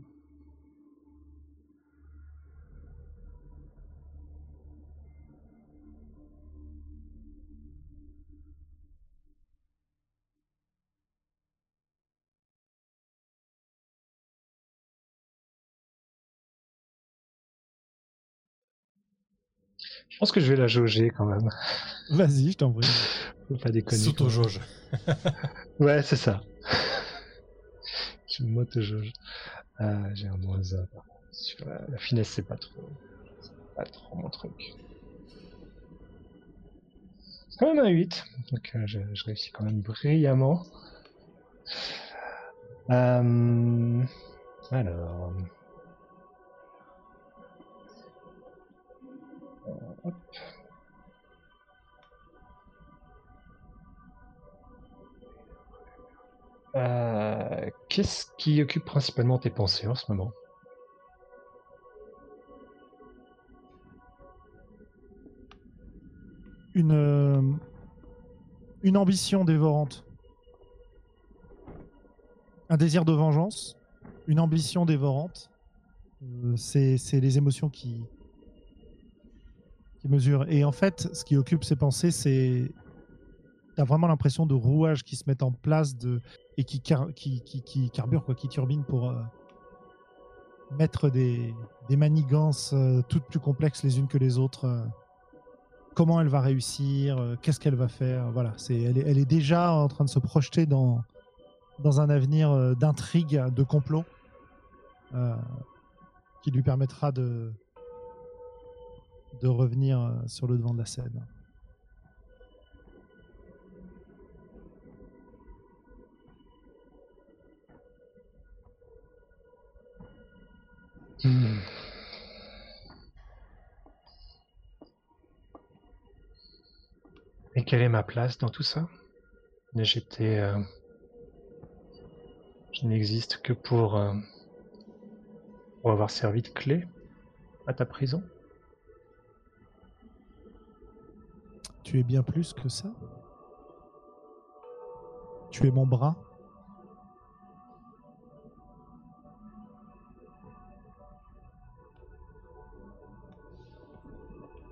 Speaker 2: Pense que je vais la jauger quand même.
Speaker 3: Vas-y, je t'en prie.
Speaker 2: Faut pas déconner.
Speaker 1: S'auto-jauge.
Speaker 2: Ouais, c'est ça. je m'auto-jauge. Ah, j'ai un moins un. Sur la, la finesse, c'est pas trop. c'est Pas trop mon truc. Quand même un 8. Donc euh, je, je réussis quand même brillamment. Euh, alors. Euh, Qu'est-ce qui occupe principalement tes pensées en ce moment?
Speaker 3: Une, euh, une ambition dévorante. Un désir de vengeance. Une ambition dévorante. Euh, c'est les émotions qui, qui mesurent. Et en fait, ce qui occupe ses pensées, c'est. T'as vraiment l'impression de rouages qui se mettent en place de, et qui, qui, qui, qui carburent, quoi, qui turbinent pour euh, mettre des, des manigances euh, toutes plus complexes les unes que les autres. euh, comment elle va réussir, qu'est-ce qu'elle va faire. Voilà, c'est, elle, est, elle est déjà en train de se projeter dans, dans un avenir d'intrigue, de complot, qui lui permettra de, de revenir euh, sur le devant de la scène.
Speaker 2: Et quelle est ma place dans tout ça? J'étais... Euh... Je n'existe que pour, euh, pour avoir servi de clé à ta prison
Speaker 3: Tu es bien plus que ça? Tu es mon bras?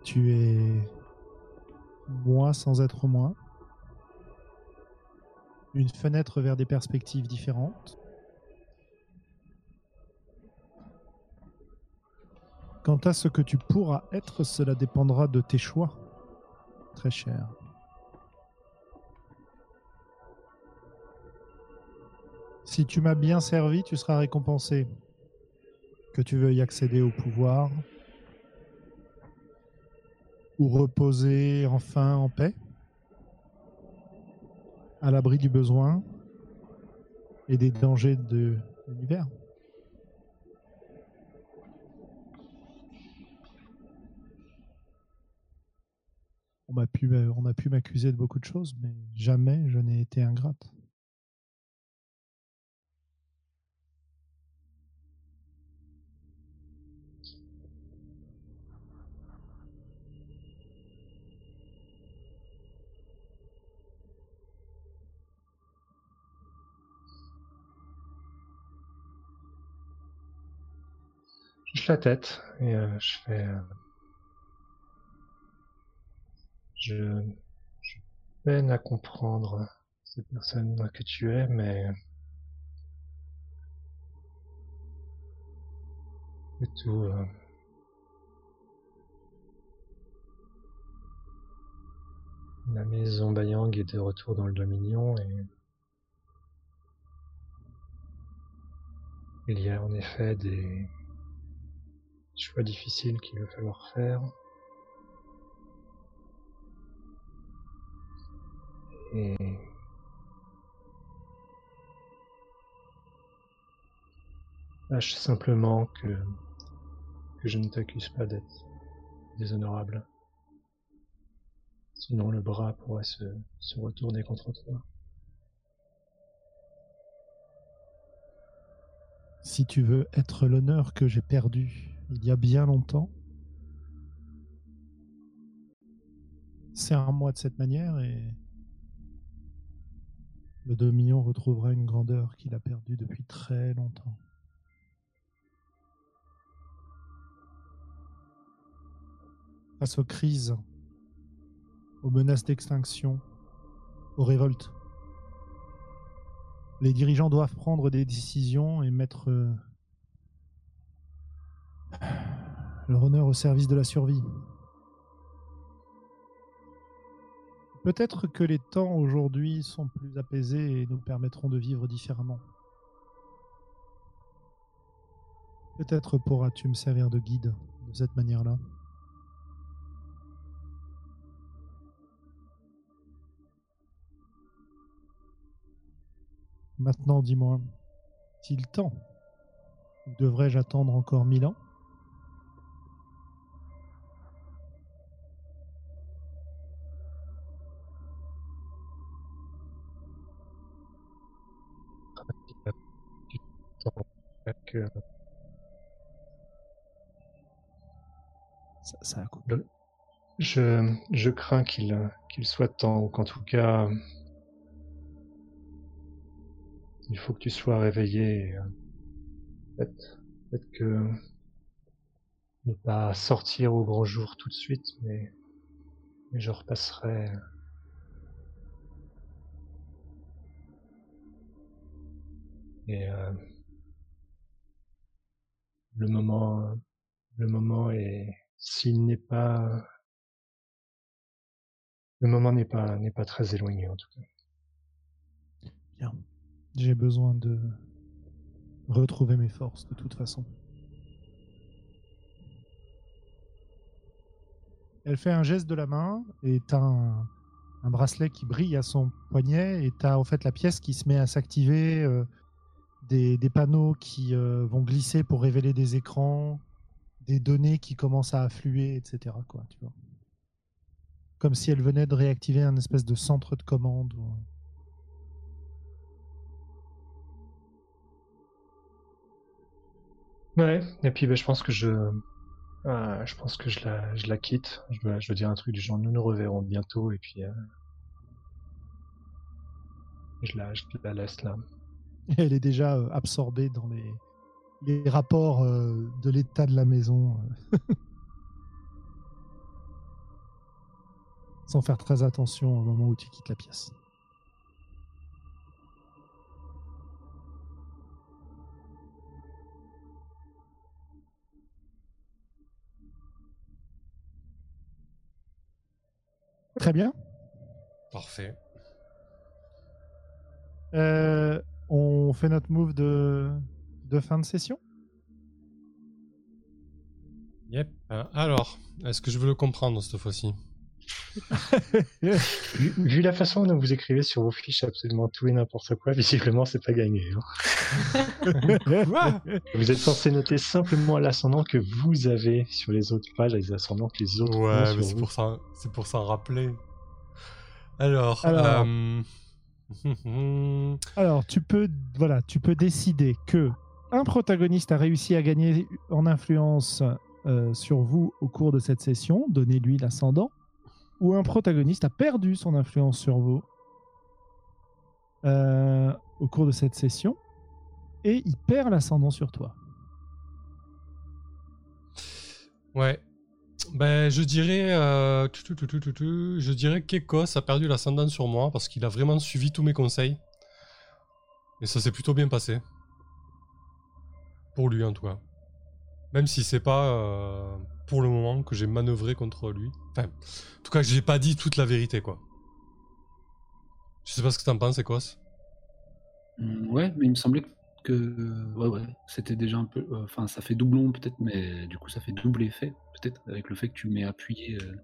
Speaker 3: Tu es moi sans être moi? Une fenêtre vers des perspectives différentes? Quant à ce que tu pourras être, cela dépendra de tes choix, très cher. Si tu m'as bien servi, tu seras récompensé. Que tu veuilles accéder au pouvoir ou reposer enfin en paix, à l'abri du besoin et des dangers de l'univers. On m'a pu, on a pu m'accuser de beaucoup de choses, mais jamais je n'ai été ingrate.
Speaker 2: Je la tête et euh, je fais. euh, Je, peine à comprendre cette personne que tu es, mais. Et tout. euh, La maison Bayang est de retour dans le Dominion et. Il y a en effet des choix difficiles qu'il va falloir faire. Et sache simplement que, que je ne t'accuse pas d'être déshonorable. Sinon le bras pourrait se, se retourner contre toi.
Speaker 3: Si tu veux être l'honneur que j'ai perdu il y a bien longtemps, serre-moi de cette manière et le Dominion retrouvera une grandeur qu'il a perdue depuis très longtemps. Face aux crises, aux menaces d'extinction, aux révoltes, les dirigeants doivent prendre des décisions et mettre euh, leur honneur au service de la survie. Peut-être que les temps aujourd'hui sont plus apaisés et nous permettront de vivre différemment. Peut-être pourras-tu me servir de guide de cette manière-là. Maintenant, dis-moi, est-il temps devrais-je attendre encore mille ans?
Speaker 2: Que
Speaker 3: ça, ça a coupé.
Speaker 2: je, je crains qu'il qu'il soit temps, ou qu'en tout cas, il faut que tu sois réveillé. et, euh, Peut-être que ne pas sortir au grand jour tout de suite, mais, mais je repasserai. Et euh, le moment, le moment est, s'il n'est pas, le moment n'est pas, n'est pas très éloigné en tout cas.
Speaker 3: Bien. J'ai besoin de retrouver mes forces de toute façon. Elle fait un geste de la main et t'as un, un bracelet qui brille à son poignet et t'as en fait la pièce qui se met à s'activer euh, des, panneaux qui euh, vont glisser pour révéler des écrans, des données qui commencent à affluer, etc. Comme si elle venait de réactiver un espèce de centre de commande. ou-
Speaker 2: Ouais, et puis bah, je pense que je, euh, je pense que je la, quitte. Je veux, je veux dire un truc du genre nous nous reverrons bientôt et puis euh, je la, je la laisse là.
Speaker 3: Elle est déjà euh, absorbée dans les, les rapports euh, de l'état de la maison. euh. Sans faire très attention au moment où tu quittes la pièce. Très bien.
Speaker 1: Parfait.
Speaker 3: Euh, on fait notre move de, de fin de session
Speaker 1: Yep. Euh, alors, est-ce que je veux le comprendre cette fois-ci?
Speaker 2: Vu, vu la façon dont vous écrivez sur vos fiches absolument tout et n'importe quoi, visiblement c'est pas gagné. hein.
Speaker 1: Quoi?
Speaker 2: Vous êtes censé noter simplement l'ascendant que vous avez sur les autres pages, les ascendants que les autres ont
Speaker 1: Ouais, mais c'est
Speaker 2: vous.
Speaker 1: pour ça, c'est pour s'en rappeler. Alors,
Speaker 3: Alors.
Speaker 1: euh,
Speaker 3: Alors, tu peux, voilà, tu peux décider que un protagoniste a réussi à gagner en influence euh, sur vous au cours de cette session, donnez-lui l'ascendant, ou un protagoniste a perdu son influence sur vous euh, au cours de cette session, et il perd l'ascendant sur toi.
Speaker 1: ouais. Ben, je dirais, euh, je dirais qu'Ekos a perdu l'ascendant sur moi parce qu'il a vraiment suivi tous mes conseils. Et ça s'est plutôt bien passé. Pour lui en tout cas. Même si c'est pas euh, pour le moment que j'ai manœuvré contre lui. Enfin, en tout cas, j'ai pas dit toute la vérité quoi. Je sais pas ce que t'en penses, Ekos.
Speaker 4: Mm, Ouais, mais il me semblait que ouais, ouais, c'était déjà un peu. euh, Enfin, ça fait doublon peut-être, mais du coup, ça fait double effet peut-être avec le fait que tu m'aies appuyé. euh,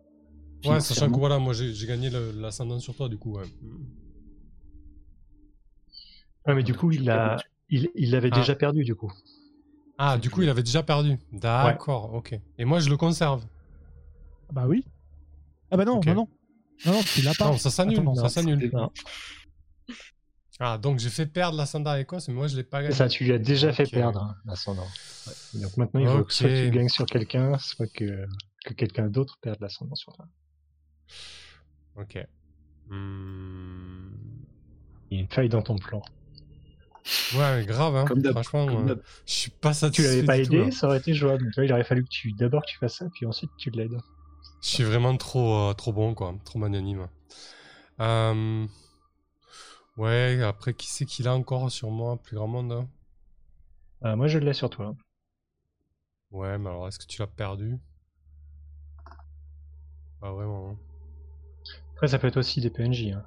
Speaker 1: Ouais, sachant que voilà, moi j'ai gagné l'ascendant sur toi du coup, ouais.
Speaker 2: Ouais, mais du coup, il a, il, il l'avait
Speaker 1: Ah.
Speaker 2: déjà perdu du coup.
Speaker 1: Ah, du coup, il avait déjà perdu. D'accord, ok. Et moi, je le conserve.
Speaker 3: Ah Bah oui. Ah bah non, non, non. Non, non, tu l'as pas.
Speaker 1: Non, ça s'annule, ça s'annule. Ah, donc j'ai fait perdre l'ascendant à Écosse, mais moi, je l'ai pas gagné.
Speaker 2: ça, tu lui as déjà fait perdre hein, l'ascendant. Ouais. Donc maintenant, il faut
Speaker 1: Ok.
Speaker 2: que soit tu gagnes sur quelqu'un, soit que, que quelqu'un d'autre perde l'ascendant sur toi.
Speaker 1: Ok. Hmm.
Speaker 2: Il y a une faille dans ton plan.
Speaker 1: Ouais, grave, hein.
Speaker 4: Comme
Speaker 1: Franchement,
Speaker 4: comme
Speaker 1: euh, je suis pas
Speaker 2: Tu
Speaker 1: satisfait.
Speaker 2: l'avais pas
Speaker 1: du tout,
Speaker 2: aidé,
Speaker 1: là.
Speaker 2: ça aurait été jouable. Donc, tu il aurait fallu que tu d'abord tu fasses ça, puis ensuite tu l'aides.
Speaker 1: Je suis vraiment trop, euh, trop bon, quoi. Trop magnanime. Euh, Ouais, après, qui c'est qu'il a encore sur moi, plus grand monde hein
Speaker 2: Euh, moi, je l'ai sur toi.
Speaker 1: Ouais, mais alors, est-ce que tu l'as perdu? Pas vraiment. hein.
Speaker 2: Après, ça peut être aussi des PNJ. hein.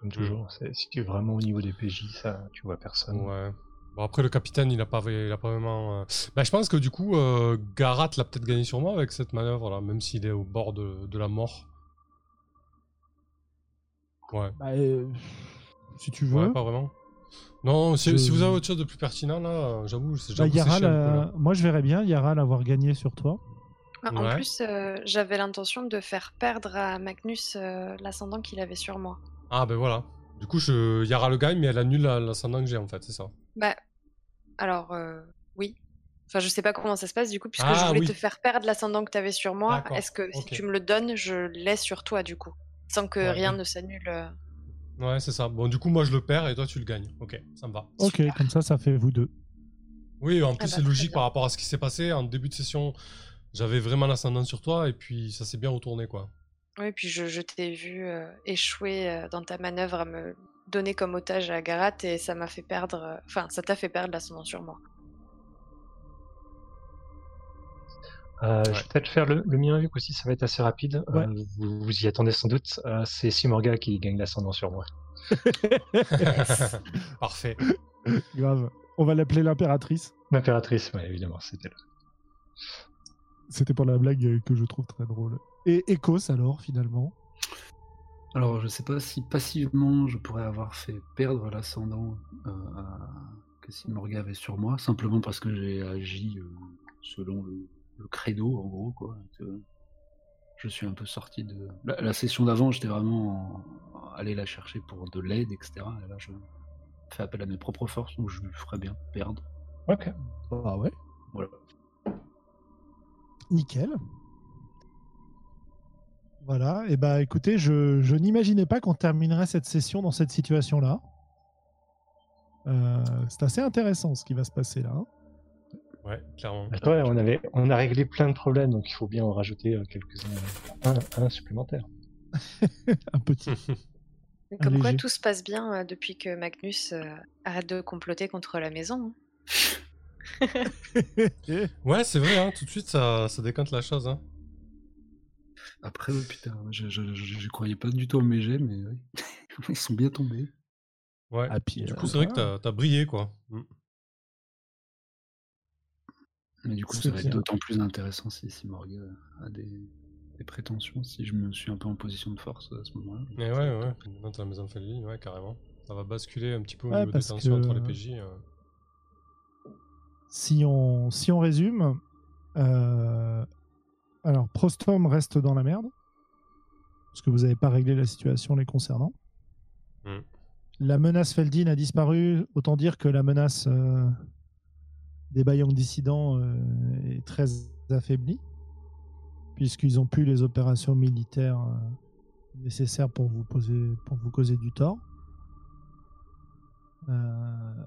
Speaker 2: Comme
Speaker 1: Mm.
Speaker 2: toujours. C'est- Si tu es vraiment au niveau des PJ, ça, tu vois personne.
Speaker 1: Ouais. Bon, après, le capitaine, il a pas, il a pas vraiment. euh, Bah, je pense que du coup, euh, Garat l'a peut-être gagné sur moi avec cette manœuvre-là, même s'il est au bord de, de la mort. Ouais.
Speaker 3: Bah, euh, si tu veux.
Speaker 1: Ouais, pas vraiment. Non, si,
Speaker 3: Je-
Speaker 1: si vous avez autre chose de plus pertinent, là, j'avoue, c'est
Speaker 3: Bah, la- moi je verrais bien Yara l'avoir gagné sur toi.
Speaker 5: Ah, En plus, euh, j'avais l'intention de faire perdre à Magnus euh, l'ascendant qu'il avait sur moi.
Speaker 1: Ah, ben voilà. Du coup, je... Yara le gagne, mais elle annule la- l'ascendant que j'ai, en fait, c'est ça.
Speaker 5: Bah, alors, euh, oui. Enfin, je sais pas comment ça se passe du coup, puisque
Speaker 1: Ah,
Speaker 5: je voulais
Speaker 1: oui.
Speaker 5: te faire perdre l'ascendant que tu avais sur moi. Est-ce que si tu me le donnes, je l'ai sur toi du coup Sans que
Speaker 1: Ouais,
Speaker 5: rien
Speaker 1: oui.
Speaker 5: ne s'annule.
Speaker 1: Ouais, c'est ça. Bon, du coup, moi, je le perds et toi, tu le gagnes. Ok, ça me va.
Speaker 3: Ok, comme ça, ça fait vous deux.
Speaker 1: Oui, en plus,
Speaker 5: bah,
Speaker 1: c'est logique par rapport à ce qui s'est passé. En début de session, j'avais vraiment l'ascendant sur toi et puis ça s'est bien retourné, quoi.
Speaker 5: Oui, puis je, je t'ai vu euh, échouer euh, dans ta manœuvre à me donner comme otage à Garat et ça m'a fait perdre. euh, Enfin, ça t'a fait perdre l'ascendant sur moi.
Speaker 2: Euh, Je vais peut-être faire le, le mien vu qu'aussi ça va être assez rapide. Euh, vous, vous y attendez sans doute. Euh, c'est Simorga qui gagne l'ascendant sur moi.
Speaker 1: Parfait.
Speaker 3: Grave. On va l'appeler l'impératrice.
Speaker 2: L'impératrice, ouais, évidemment, c'était là.
Speaker 3: C'était pour la blague que je trouve très drôle. Et Ecos alors, finalement?
Speaker 4: Alors, je sais pas si passivement je pourrais avoir fait perdre l'ascendant euh, que Simorga avait sur moi, simplement parce que j'ai agi euh, selon le, le credo, en gros, quoi. que je suis un peu sorti de. La, la session d'avant, j'étais vraiment en- allé la chercher pour de l'aide, etc. Et là, je fais appel à mes propres forces, donc je lui ferais bien perdre.
Speaker 2: Ok.
Speaker 3: Bah ouais,
Speaker 4: Voilà.
Speaker 3: nickel. Voilà, et bah écoutez, je, je n'imaginais pas qu'on terminerait cette session dans cette situation-là. Euh, c'est assez intéressant ce qui va se passer là.
Speaker 1: Ouais, clairement.
Speaker 2: Bah, ouais, on, avait, on a réglé plein de problèmes, donc il faut bien en rajouter euh, quelques-uns. Un, un supplémentaire.
Speaker 3: Un petit.
Speaker 5: Comme quoi
Speaker 3: léger.
Speaker 5: tout se passe bien euh, depuis que Magnus euh, arrête de comploter contre la maison. hein.
Speaker 1: Ouais, c'est vrai, hein, tout de suite ça, ça décante la chose. Hein.
Speaker 4: Après, ouais, putain, je, je, je- je croyais pas du tout mes jets, mais ouais. ils sont bien tombés.
Speaker 1: Ouais.
Speaker 3: Ah, puis,
Speaker 1: du
Speaker 3: euh,
Speaker 1: coup, c'est vrai que t'as t'as brillé, quoi.
Speaker 4: Mais du coup, ça va être d'autant plus intéressant si, si Morga a des, des prétentions, si je me suis un peu en position de force à ce moment-là.
Speaker 1: Mais ouais, ouais. T'as la maison de ouais, carrément. Ça va basculer un petit peu au
Speaker 3: Ouais,
Speaker 1: niveau des tensions
Speaker 3: que-
Speaker 1: entre les PJ. euh.
Speaker 3: Si on, si on résume, euh, alors Prostom reste dans la merde, parce que vous n'avez pas réglé la situation les concernant.
Speaker 1: Mm.
Speaker 3: La menace Feldin a disparu, autant dire que la menace euh, des Bayong dissidents euh, est très affaiblie, puisqu'ils ont plus les opérations militaires euh, nécessaires pour vous, poser, pour vous causer du tort. Euh,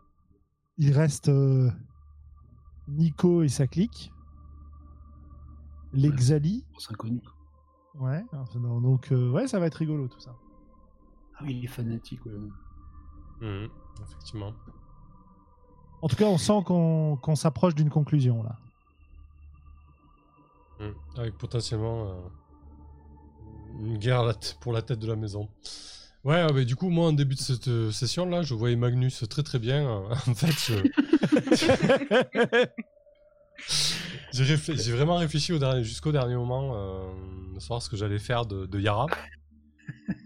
Speaker 3: il reste euh, Nico et sa clique. Les
Speaker 4: Ouais.
Speaker 3: Non, donc, euh, ouais, ça va être rigolo tout ça.
Speaker 4: Ah oui, il est fanatique, ouais.
Speaker 1: Mhm, Effectivement.
Speaker 3: En tout cas, on sent qu'on s'approche d'une conclusion là.
Speaker 1: Mm. Avec potentiellement euh, une guerre la pour la tête de la maison. Ouais, ouais, mais du coup, moi, en début de cette euh, session-là, je voyais Magnus très très bien. euh, en fait, je- j'ai vraiment réfléchi au dernier- jusqu'au dernier moment euh, de savoir ce que j'allais faire de, de Yara.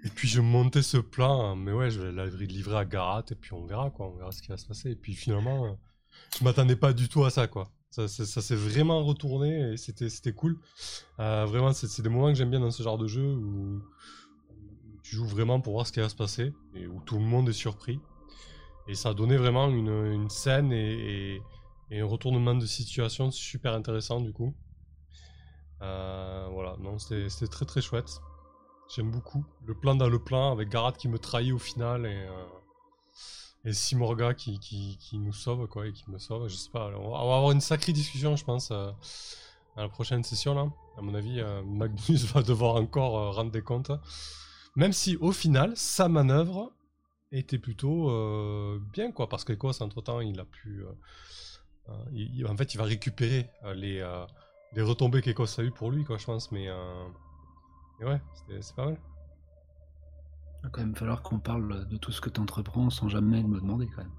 Speaker 1: Et puis je montais ce plan, euh, mais ouais, je vais la livrer- à Garat et puis on verra quoi, on verra ce qui va se passer. Et puis finalement, euh, je m'attendais pas du tout à ça quoi. Ça, s'est vraiment retourné et c'était cool. Euh, vraiment, c'est des moments que j'aime bien dans ce genre de jeu où tu joues vraiment pour voir ce qui va se passer et où tout le monde est surpris. Et ça a donné vraiment une, scène et, un retournement de situation super intéressant du coup. Euh, voilà, non, c'était très très chouette. J'aime beaucoup. Le plan dans le plan avec Garat qui me trahit au final et, euh, et Simorga qui, qui, qui nous sauve quoi et qui me sauve. Je sais pas, on va avoir une sacrée discussion je pense euh, à la prochaine session là. À mon avis, euh, Magnus va devoir encore rendre des comptes. Même si au final, sa manœuvre était plutôt bien quoi parce qu'Ekos entre temps il a pu. en fait, il va récupérer les, les retombées qu'Ekos a eu pour lui quoi je pense mais. Mais ouais, c'est pas mal.
Speaker 4: Il va quand même falloir qu'on parle de tout ce que tu entreprends sans jamais me demander, quand même.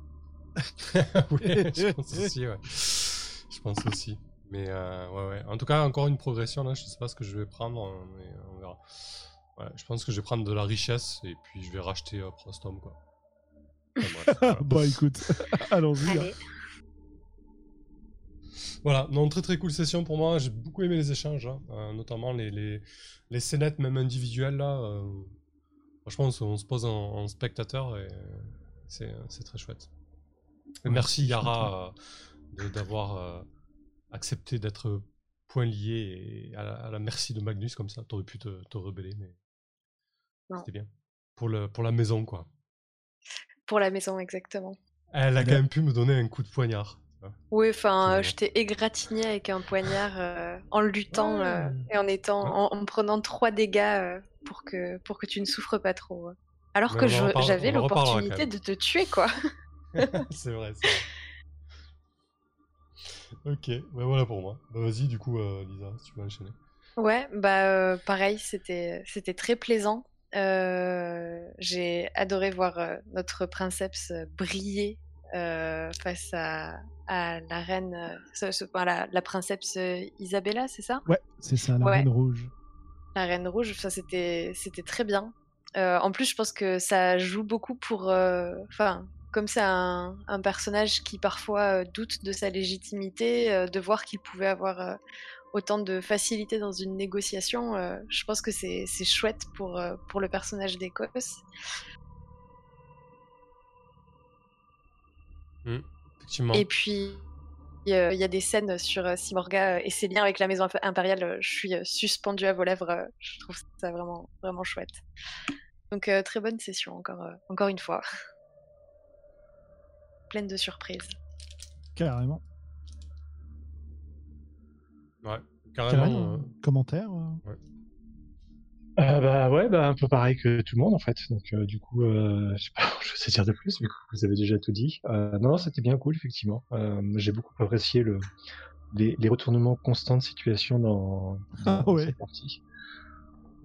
Speaker 1: oui, je pense aussi, ouais. Je pense aussi. Mais euh, ouais, ouais. En tout cas, encore une progression là. Je sais pas ce que je vais prendre, mais on verra. Ouais, je pense que je vais prendre de la richesse et puis je vais racheter euh, Prostom quoi. Enfin, bref, voilà.
Speaker 3: bah écoute, allons-y.
Speaker 1: Voilà, non, très très cool session pour moi. J'ai beaucoup aimé les échanges, hein, euh, notamment les, les, les scénettes, même individuelles là. euh, franchement, on se, on se pose en, en spectateur et c'est c'est très chouette. Et
Speaker 3: Ouais,
Speaker 1: merci Yara euh, d'avoir euh, accepté d'être point lié et à la, à la merci de Magnus comme ça. T'aurais pu te, te rebeller, mais c'était bien. Pour, le, pour la maison, quoi.
Speaker 5: Pour la maison, exactement.
Speaker 1: Elle a quand
Speaker 3: Ouais.
Speaker 1: même pu me donner un coup de poignard.
Speaker 5: Oui, enfin, euh, je t'ai égratigné avec un poignard euh, en luttant euh,
Speaker 1: Ouais.
Speaker 5: et en étant,
Speaker 1: Ouais.
Speaker 5: en, en prenant trois dégâts euh, pour que pour que tu ne souffres pas trop. ouais. Alors
Speaker 1: Mais
Speaker 5: que j'avais l'opportunité de te tuer, quoi.
Speaker 1: c'est vrai, c'est vrai. Ok, ben voilà pour moi. Bah, Vas-y, du coup, euh, Lisa, si tu veux enchaîner.
Speaker 5: Ouais, bah euh, pareil, c'était c'était très plaisant. Euh, j'ai adoré voir euh, notre princeps euh, briller euh, face à, à la reine, euh, la, la princeps euh, Isabella, c'est ça?
Speaker 3: Ouais, c'est ça, la
Speaker 5: Ouais.
Speaker 3: reine rouge.
Speaker 5: La Reine Rouge, ça c'était c'était très bien. Euh, en plus, je pense que ça joue beaucoup pour. euh, Enfin, comme c'est un, un personnage qui parfois euh, doute de sa légitimité, euh, de voir qu'il pouvait avoir euh, autant de facilité dans une négociation, euh, je pense que c'est c'est chouette pour, euh, pour le personnage d'Écosse.
Speaker 1: Effectivement.
Speaker 5: Et puis, il y a il y a des scènes sur euh, Simorga euh, et ses liens avec la maison imp- impériale. euh, Je suis euh, suspendue à vos lèvres. Je trouve ça vraiment, vraiment chouette. Donc, euh, très bonne session, encore, euh, encore une fois. Pleine de surprises.
Speaker 3: Carrément.
Speaker 1: Ouais,
Speaker 3: Carrément.
Speaker 1: carrément. euh,
Speaker 3: Commentaire euh?
Speaker 2: Euh, bah ouais, bah un peu pareil que tout le monde en fait. Donc euh, du coup, euh, je sais pas, je sais dire de plus, mais vous avez déjà tout dit. Euh, non, non, c'était bien cool effectivement. Euh, J'ai beaucoup apprécié le les, les retournements constants de situation dans, dans
Speaker 3: Ah ouais.
Speaker 2: cette partie.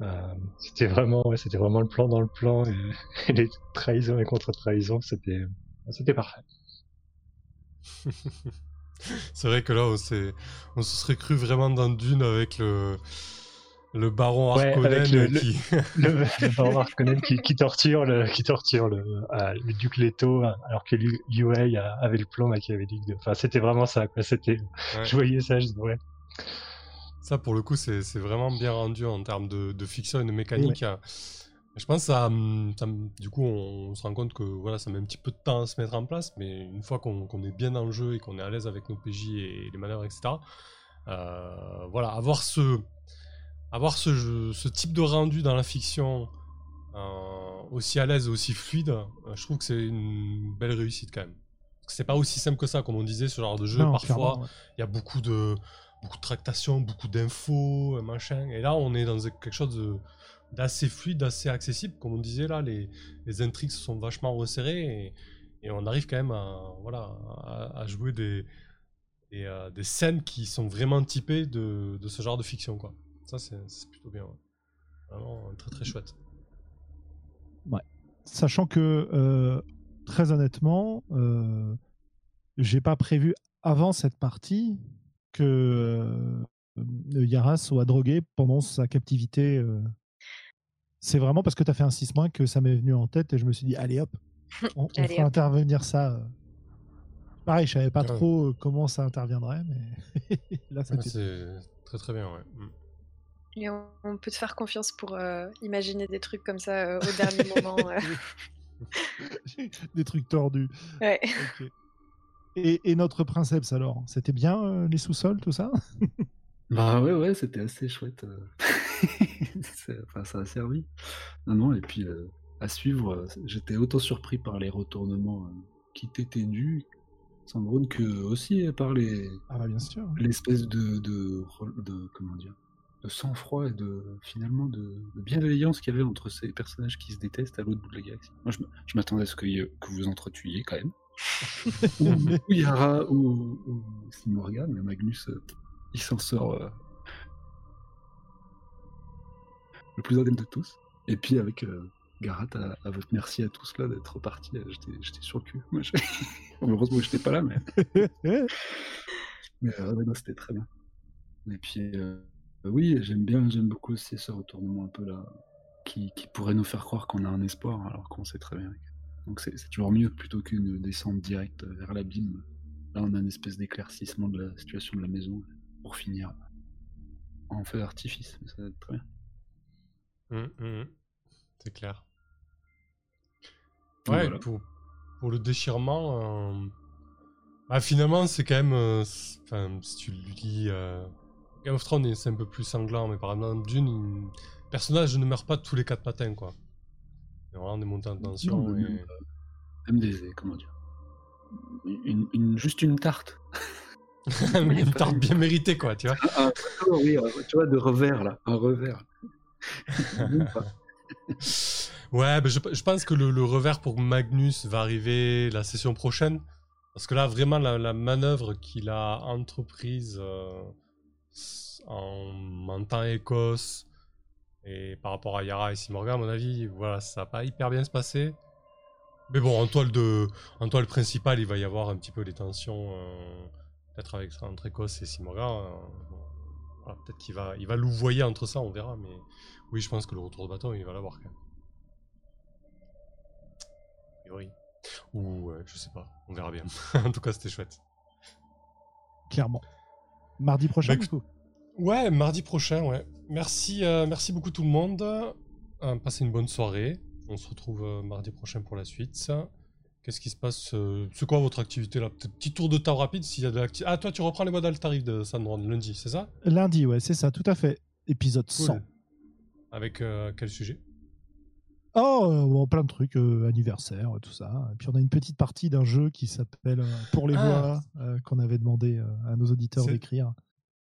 Speaker 2: Euh, c'était vraiment, ouais, c'était vraiment le plan dans le plan et, et les trahisons et contre-trahisons, c'était, c'était parfait.
Speaker 1: C'est vrai que là, on, s'est- on se serait cru vraiment dans Dune avec le, le baron Harkonnen
Speaker 2: le-
Speaker 1: qui.
Speaker 2: Le, le baron Harkonnen qui, qui torture le, qui torture le, euh, le duc Leto alors que Liu Yue a- avait le plan machiavélique. De... Enfin, c'était vraiment ça. Quoi. C'était,
Speaker 1: Ouais.
Speaker 2: je voyais ça, je ouais.
Speaker 1: Ça, pour le coup, c'est c'est vraiment bien rendu en termes de, de fiction et de mécanique. Euh, Je pense que ça, ça du coup, on, se rend compte que voilà, ça met un petit peu de temps à se mettre en place, mais une fois qu'on qu'on est bien dans le jeu et qu'on est à l'aise avec nos PJ et les manœuvres, etc., euh, voilà, avoir ce, avoir ce, jeu- ce type de rendu dans la fiction euh, aussi à l'aise et aussi fluide, euh, je trouve que c'est une belle réussite quand même. C'est pas aussi simple que ça, comme on disait, ce genre de jeu.
Speaker 3: Non,
Speaker 1: Parfois,
Speaker 3: ouais.
Speaker 1: il y a beaucoup de, beaucoup de tractations, beaucoup d'infos, euh, machin. Et là, on est dans quelque chose d'assez fluide, d'assez accessible. Comme on disait, là, les, les intrigues se sont vachement resserrées et, et on arrive quand même à, voilà, à, à jouer des, des, euh, des scènes qui sont vraiment typées de, de ce genre de fiction. Quoi. Ça, c'est plutôt bien. ouais. Vraiment très très chouette.
Speaker 3: Sachant que, euh, très honnêtement, euh, j'ai pas prévu avant cette partie que euh, Yara soit drogué pendant sa captivité. euh. C'est vraiment parce que tu as fait un 6 que ça m'est venu en tête et je me suis dit, allez hop, on, on
Speaker 5: Allez,
Speaker 3: fera
Speaker 5: hop.
Speaker 3: intervenir ça. euh. Pareil, je savais pas
Speaker 1: Ouais.
Speaker 3: trop euh, comment ça interviendrait, mais là,
Speaker 1: Ouais,
Speaker 3: c'était.
Speaker 1: c'est très très bien. Ouais.
Speaker 5: Et on, on peut te faire confiance pour euh, imaginer des trucs comme ça euh, au dernier moment. euh.
Speaker 3: Des trucs tordus.
Speaker 5: Ouais.
Speaker 3: Et, et notre princeps alors? C'était bien euh, les sous-sols, tout ça?
Speaker 4: Bah ouais, ouais, c'était assez chouette. enfin, ça a servi. Non, non, et puis euh, à suivre, j'étais autant surpris par les retournements euh, qui t'étaient dus, sans drone, que aussi par les
Speaker 3: Ah bah bien sûr.
Speaker 4: l'espèce de, de, de comment dire sang-froid et de finalement de, de bienveillance qu'il y avait entre ces personnages qui se détestent à l'autre bout de la galaxie. Moi, je m'attendais à ce que, que vous entretuiez quand même. ou, ou Yara ou, ou Simorga, mais Magnus, euh, il s'en sort euh, le plus indemne de tous. Et puis avec euh, Garat, à, à votre merci à tous là d'être partis, euh, j'étais sur le cul. Moi, je- Heureusement que j'étais pas là, mais, mais ouais, c'était très bien. Et puis oui, j'aime bien, j'aime beaucoup aussi ce retournement un peu là, qui, qui pourrait nous faire croire qu'on a un espoir alors qu'on sait très bien. Donc c'est toujours mieux plutôt qu'une descente directe vers l'abîme. Là, on a une espèce d'éclaircissement de la situation de la maison pour finir en feu d'artifice. Mais Ça va être très bien.
Speaker 1: Mm, mm, mm. C'est clair. Ouais,
Speaker 4: voilà.
Speaker 1: pour, pour le déchirement, euh, bah, finalement, c'est quand même. euh, si tu lis. euh, Game of Thrones, c'est un peu plus sanglant, mais par exemple, Dune, il- personnage ne meurt pas tous les quatre matins, quoi. Il y a vraiment des montées en tension.
Speaker 4: Non,
Speaker 1: et-
Speaker 4: même, Même des, comment dire, une, une- juste une tarte.
Speaker 1: Une tarte bien méritée, quoi, tu vois.
Speaker 4: Ah, oui, euh, tu vois, de revers là, un revers.
Speaker 1: Ouais, ben je, je pense que le, le revers pour Magnus va arriver la session prochaine. Parce que là, vraiment, la, la manœuvre qu'il a entreprise euh, en mentant Écosse et par rapport à Yara et Simorga, à mon avis, voilà, ça va pas hyper bien se passer. Mais bon, en toile, de, en toile principale, il va y avoir un petit peu les tensions, euh, peut-être avec entre Écosse et Simorga. euh, peut-être qu'il va, il va louvoyer entre ça, on verra. Mais oui, je pense que le retour de bâton, il va l'avoir quand même. Priori. Ou ouais, je sais pas, on verra bien. en tout cas, c'était chouette.
Speaker 3: Clairement. Mardi prochain,
Speaker 1: Bah,
Speaker 3: du coup.
Speaker 1: Ouais, mardi prochain, ouais. Merci, euh, merci beaucoup tout le monde. Euh, passez une bonne soirée. On se retrouve euh, mardi prochain pour la suite. Qu'est-ce qui se passe C'est quoi votre activité là? Petit tour de temps rapide s'il y a de l'activité. Ah, toi, tu reprends les modèles tarifs de Sandron lundi, c'est ça?
Speaker 3: Lundi, ouais, c'est ça, tout à fait. Épisode 100.
Speaker 1: Cool. Avec quel sujet?
Speaker 3: Oh, euh, bon, plein de trucs, euh, anniversaire, tout ça. Et puis on a une petite partie d'un jeu qui s'appelle euh, Pour les
Speaker 1: Ah.
Speaker 3: voix, euh, qu'on avait demandé euh, à nos auditeurs d'écrire.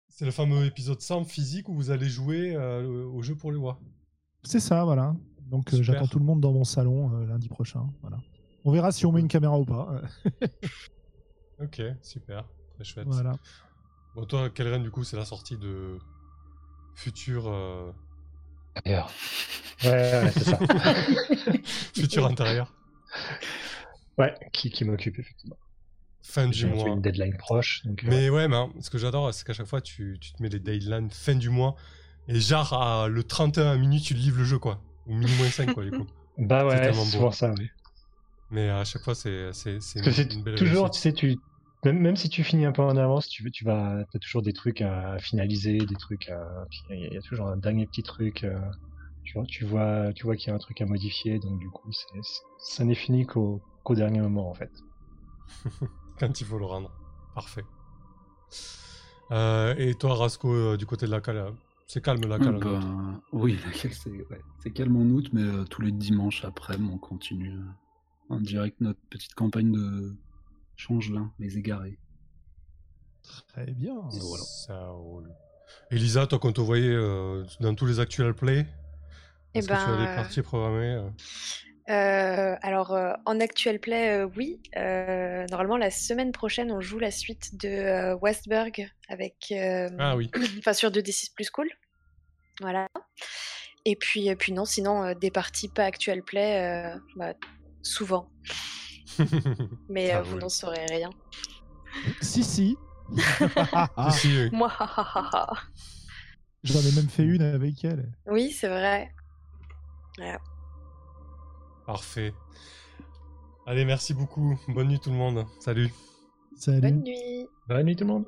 Speaker 1: C'est le fameux épisode 100 physique où vous allez jouer euh, au jeu pour les voix.
Speaker 3: C'est ça, voilà. Donc euh, j'attends tout le monde dans mon salon euh, lundi prochain. Voilà. On verra si on met une caméra ou pas.
Speaker 1: Ok, super, très chouette.
Speaker 3: voilà.
Speaker 1: Bon, toi, Kelren, du coup, c'est la sortie de futur, euh,
Speaker 2: D'ailleurs. Ouais, ouais, c'est ça.
Speaker 1: futur intérieur.
Speaker 2: Ouais, qui, qui m'occupe effectivement.
Speaker 1: Fin du mois.
Speaker 2: une deadline proche. Donc, euh,
Speaker 1: Mais ouais, mais hein, ce que j'adore, c'est qu'à chaque fois, tu, tu te mets les deadlines fin du mois. Et genre, à le 31 à minuit, tu livres le jeu, quoi. Ou minuit moins 5, quoi, du coup.
Speaker 2: bah ouais, c'est souvent ça, oui.
Speaker 1: Mais à chaque fois, c'est une, une belle
Speaker 2: toujours,
Speaker 1: réussite.
Speaker 2: tu sais, tu, même, même si tu finis un peu en avance, tu, veux- tu vas, as toujours des trucs à finaliser, des trucs à, puis il y, a- il y a toujours un dernier petit truc, euh, tu vois, tu vois, tu vois qu'il y a un truc à modifier, donc du coup, ça n'est fini qu'au, dernier moment, en fait.
Speaker 1: Quand il faut le rendre. Parfait. Euh, et toi, Rasco, euh, du côté de la cale, c'est calme la cale.
Speaker 4: bah, oui, laquelle c'est ouais, calme en août, mais euh, tous les dimanches après, on continue euh, en direct notre petite campagne de changelin, les égarés.
Speaker 3: Très bien.
Speaker 4: Et voilà.
Speaker 1: Ça roule. Elisa, toi, quand on te voyait euh, dans tous les actual play,
Speaker 5: Eh
Speaker 1: est-ce que tu as des
Speaker 5: ben,
Speaker 1: parties programmées euh?
Speaker 5: Euh, alors, euh, en actuel play, euh, oui. Euh, normalement, la semaine prochaine, on joue la suite de euh, Westberg avec, euh,
Speaker 1: Ah oui.
Speaker 5: enfin sur 2d6 plus cool. Voilà. Et puis, et puis non, sinon, euh, des parties pas actuel play, euh, bah, souvent. Mais euh, vous n'en saurez rien.
Speaker 3: Si, si.
Speaker 1: Si, si, oui.
Speaker 5: Moi.
Speaker 3: J'en ai même fait une avec elle.
Speaker 5: oui, c'est vrai.
Speaker 1: Parfait. Allez, merci beaucoup. Bonne nuit tout le monde. Salut.
Speaker 3: Salut.
Speaker 5: Bonne nuit.
Speaker 2: Bonne nuit tout le monde!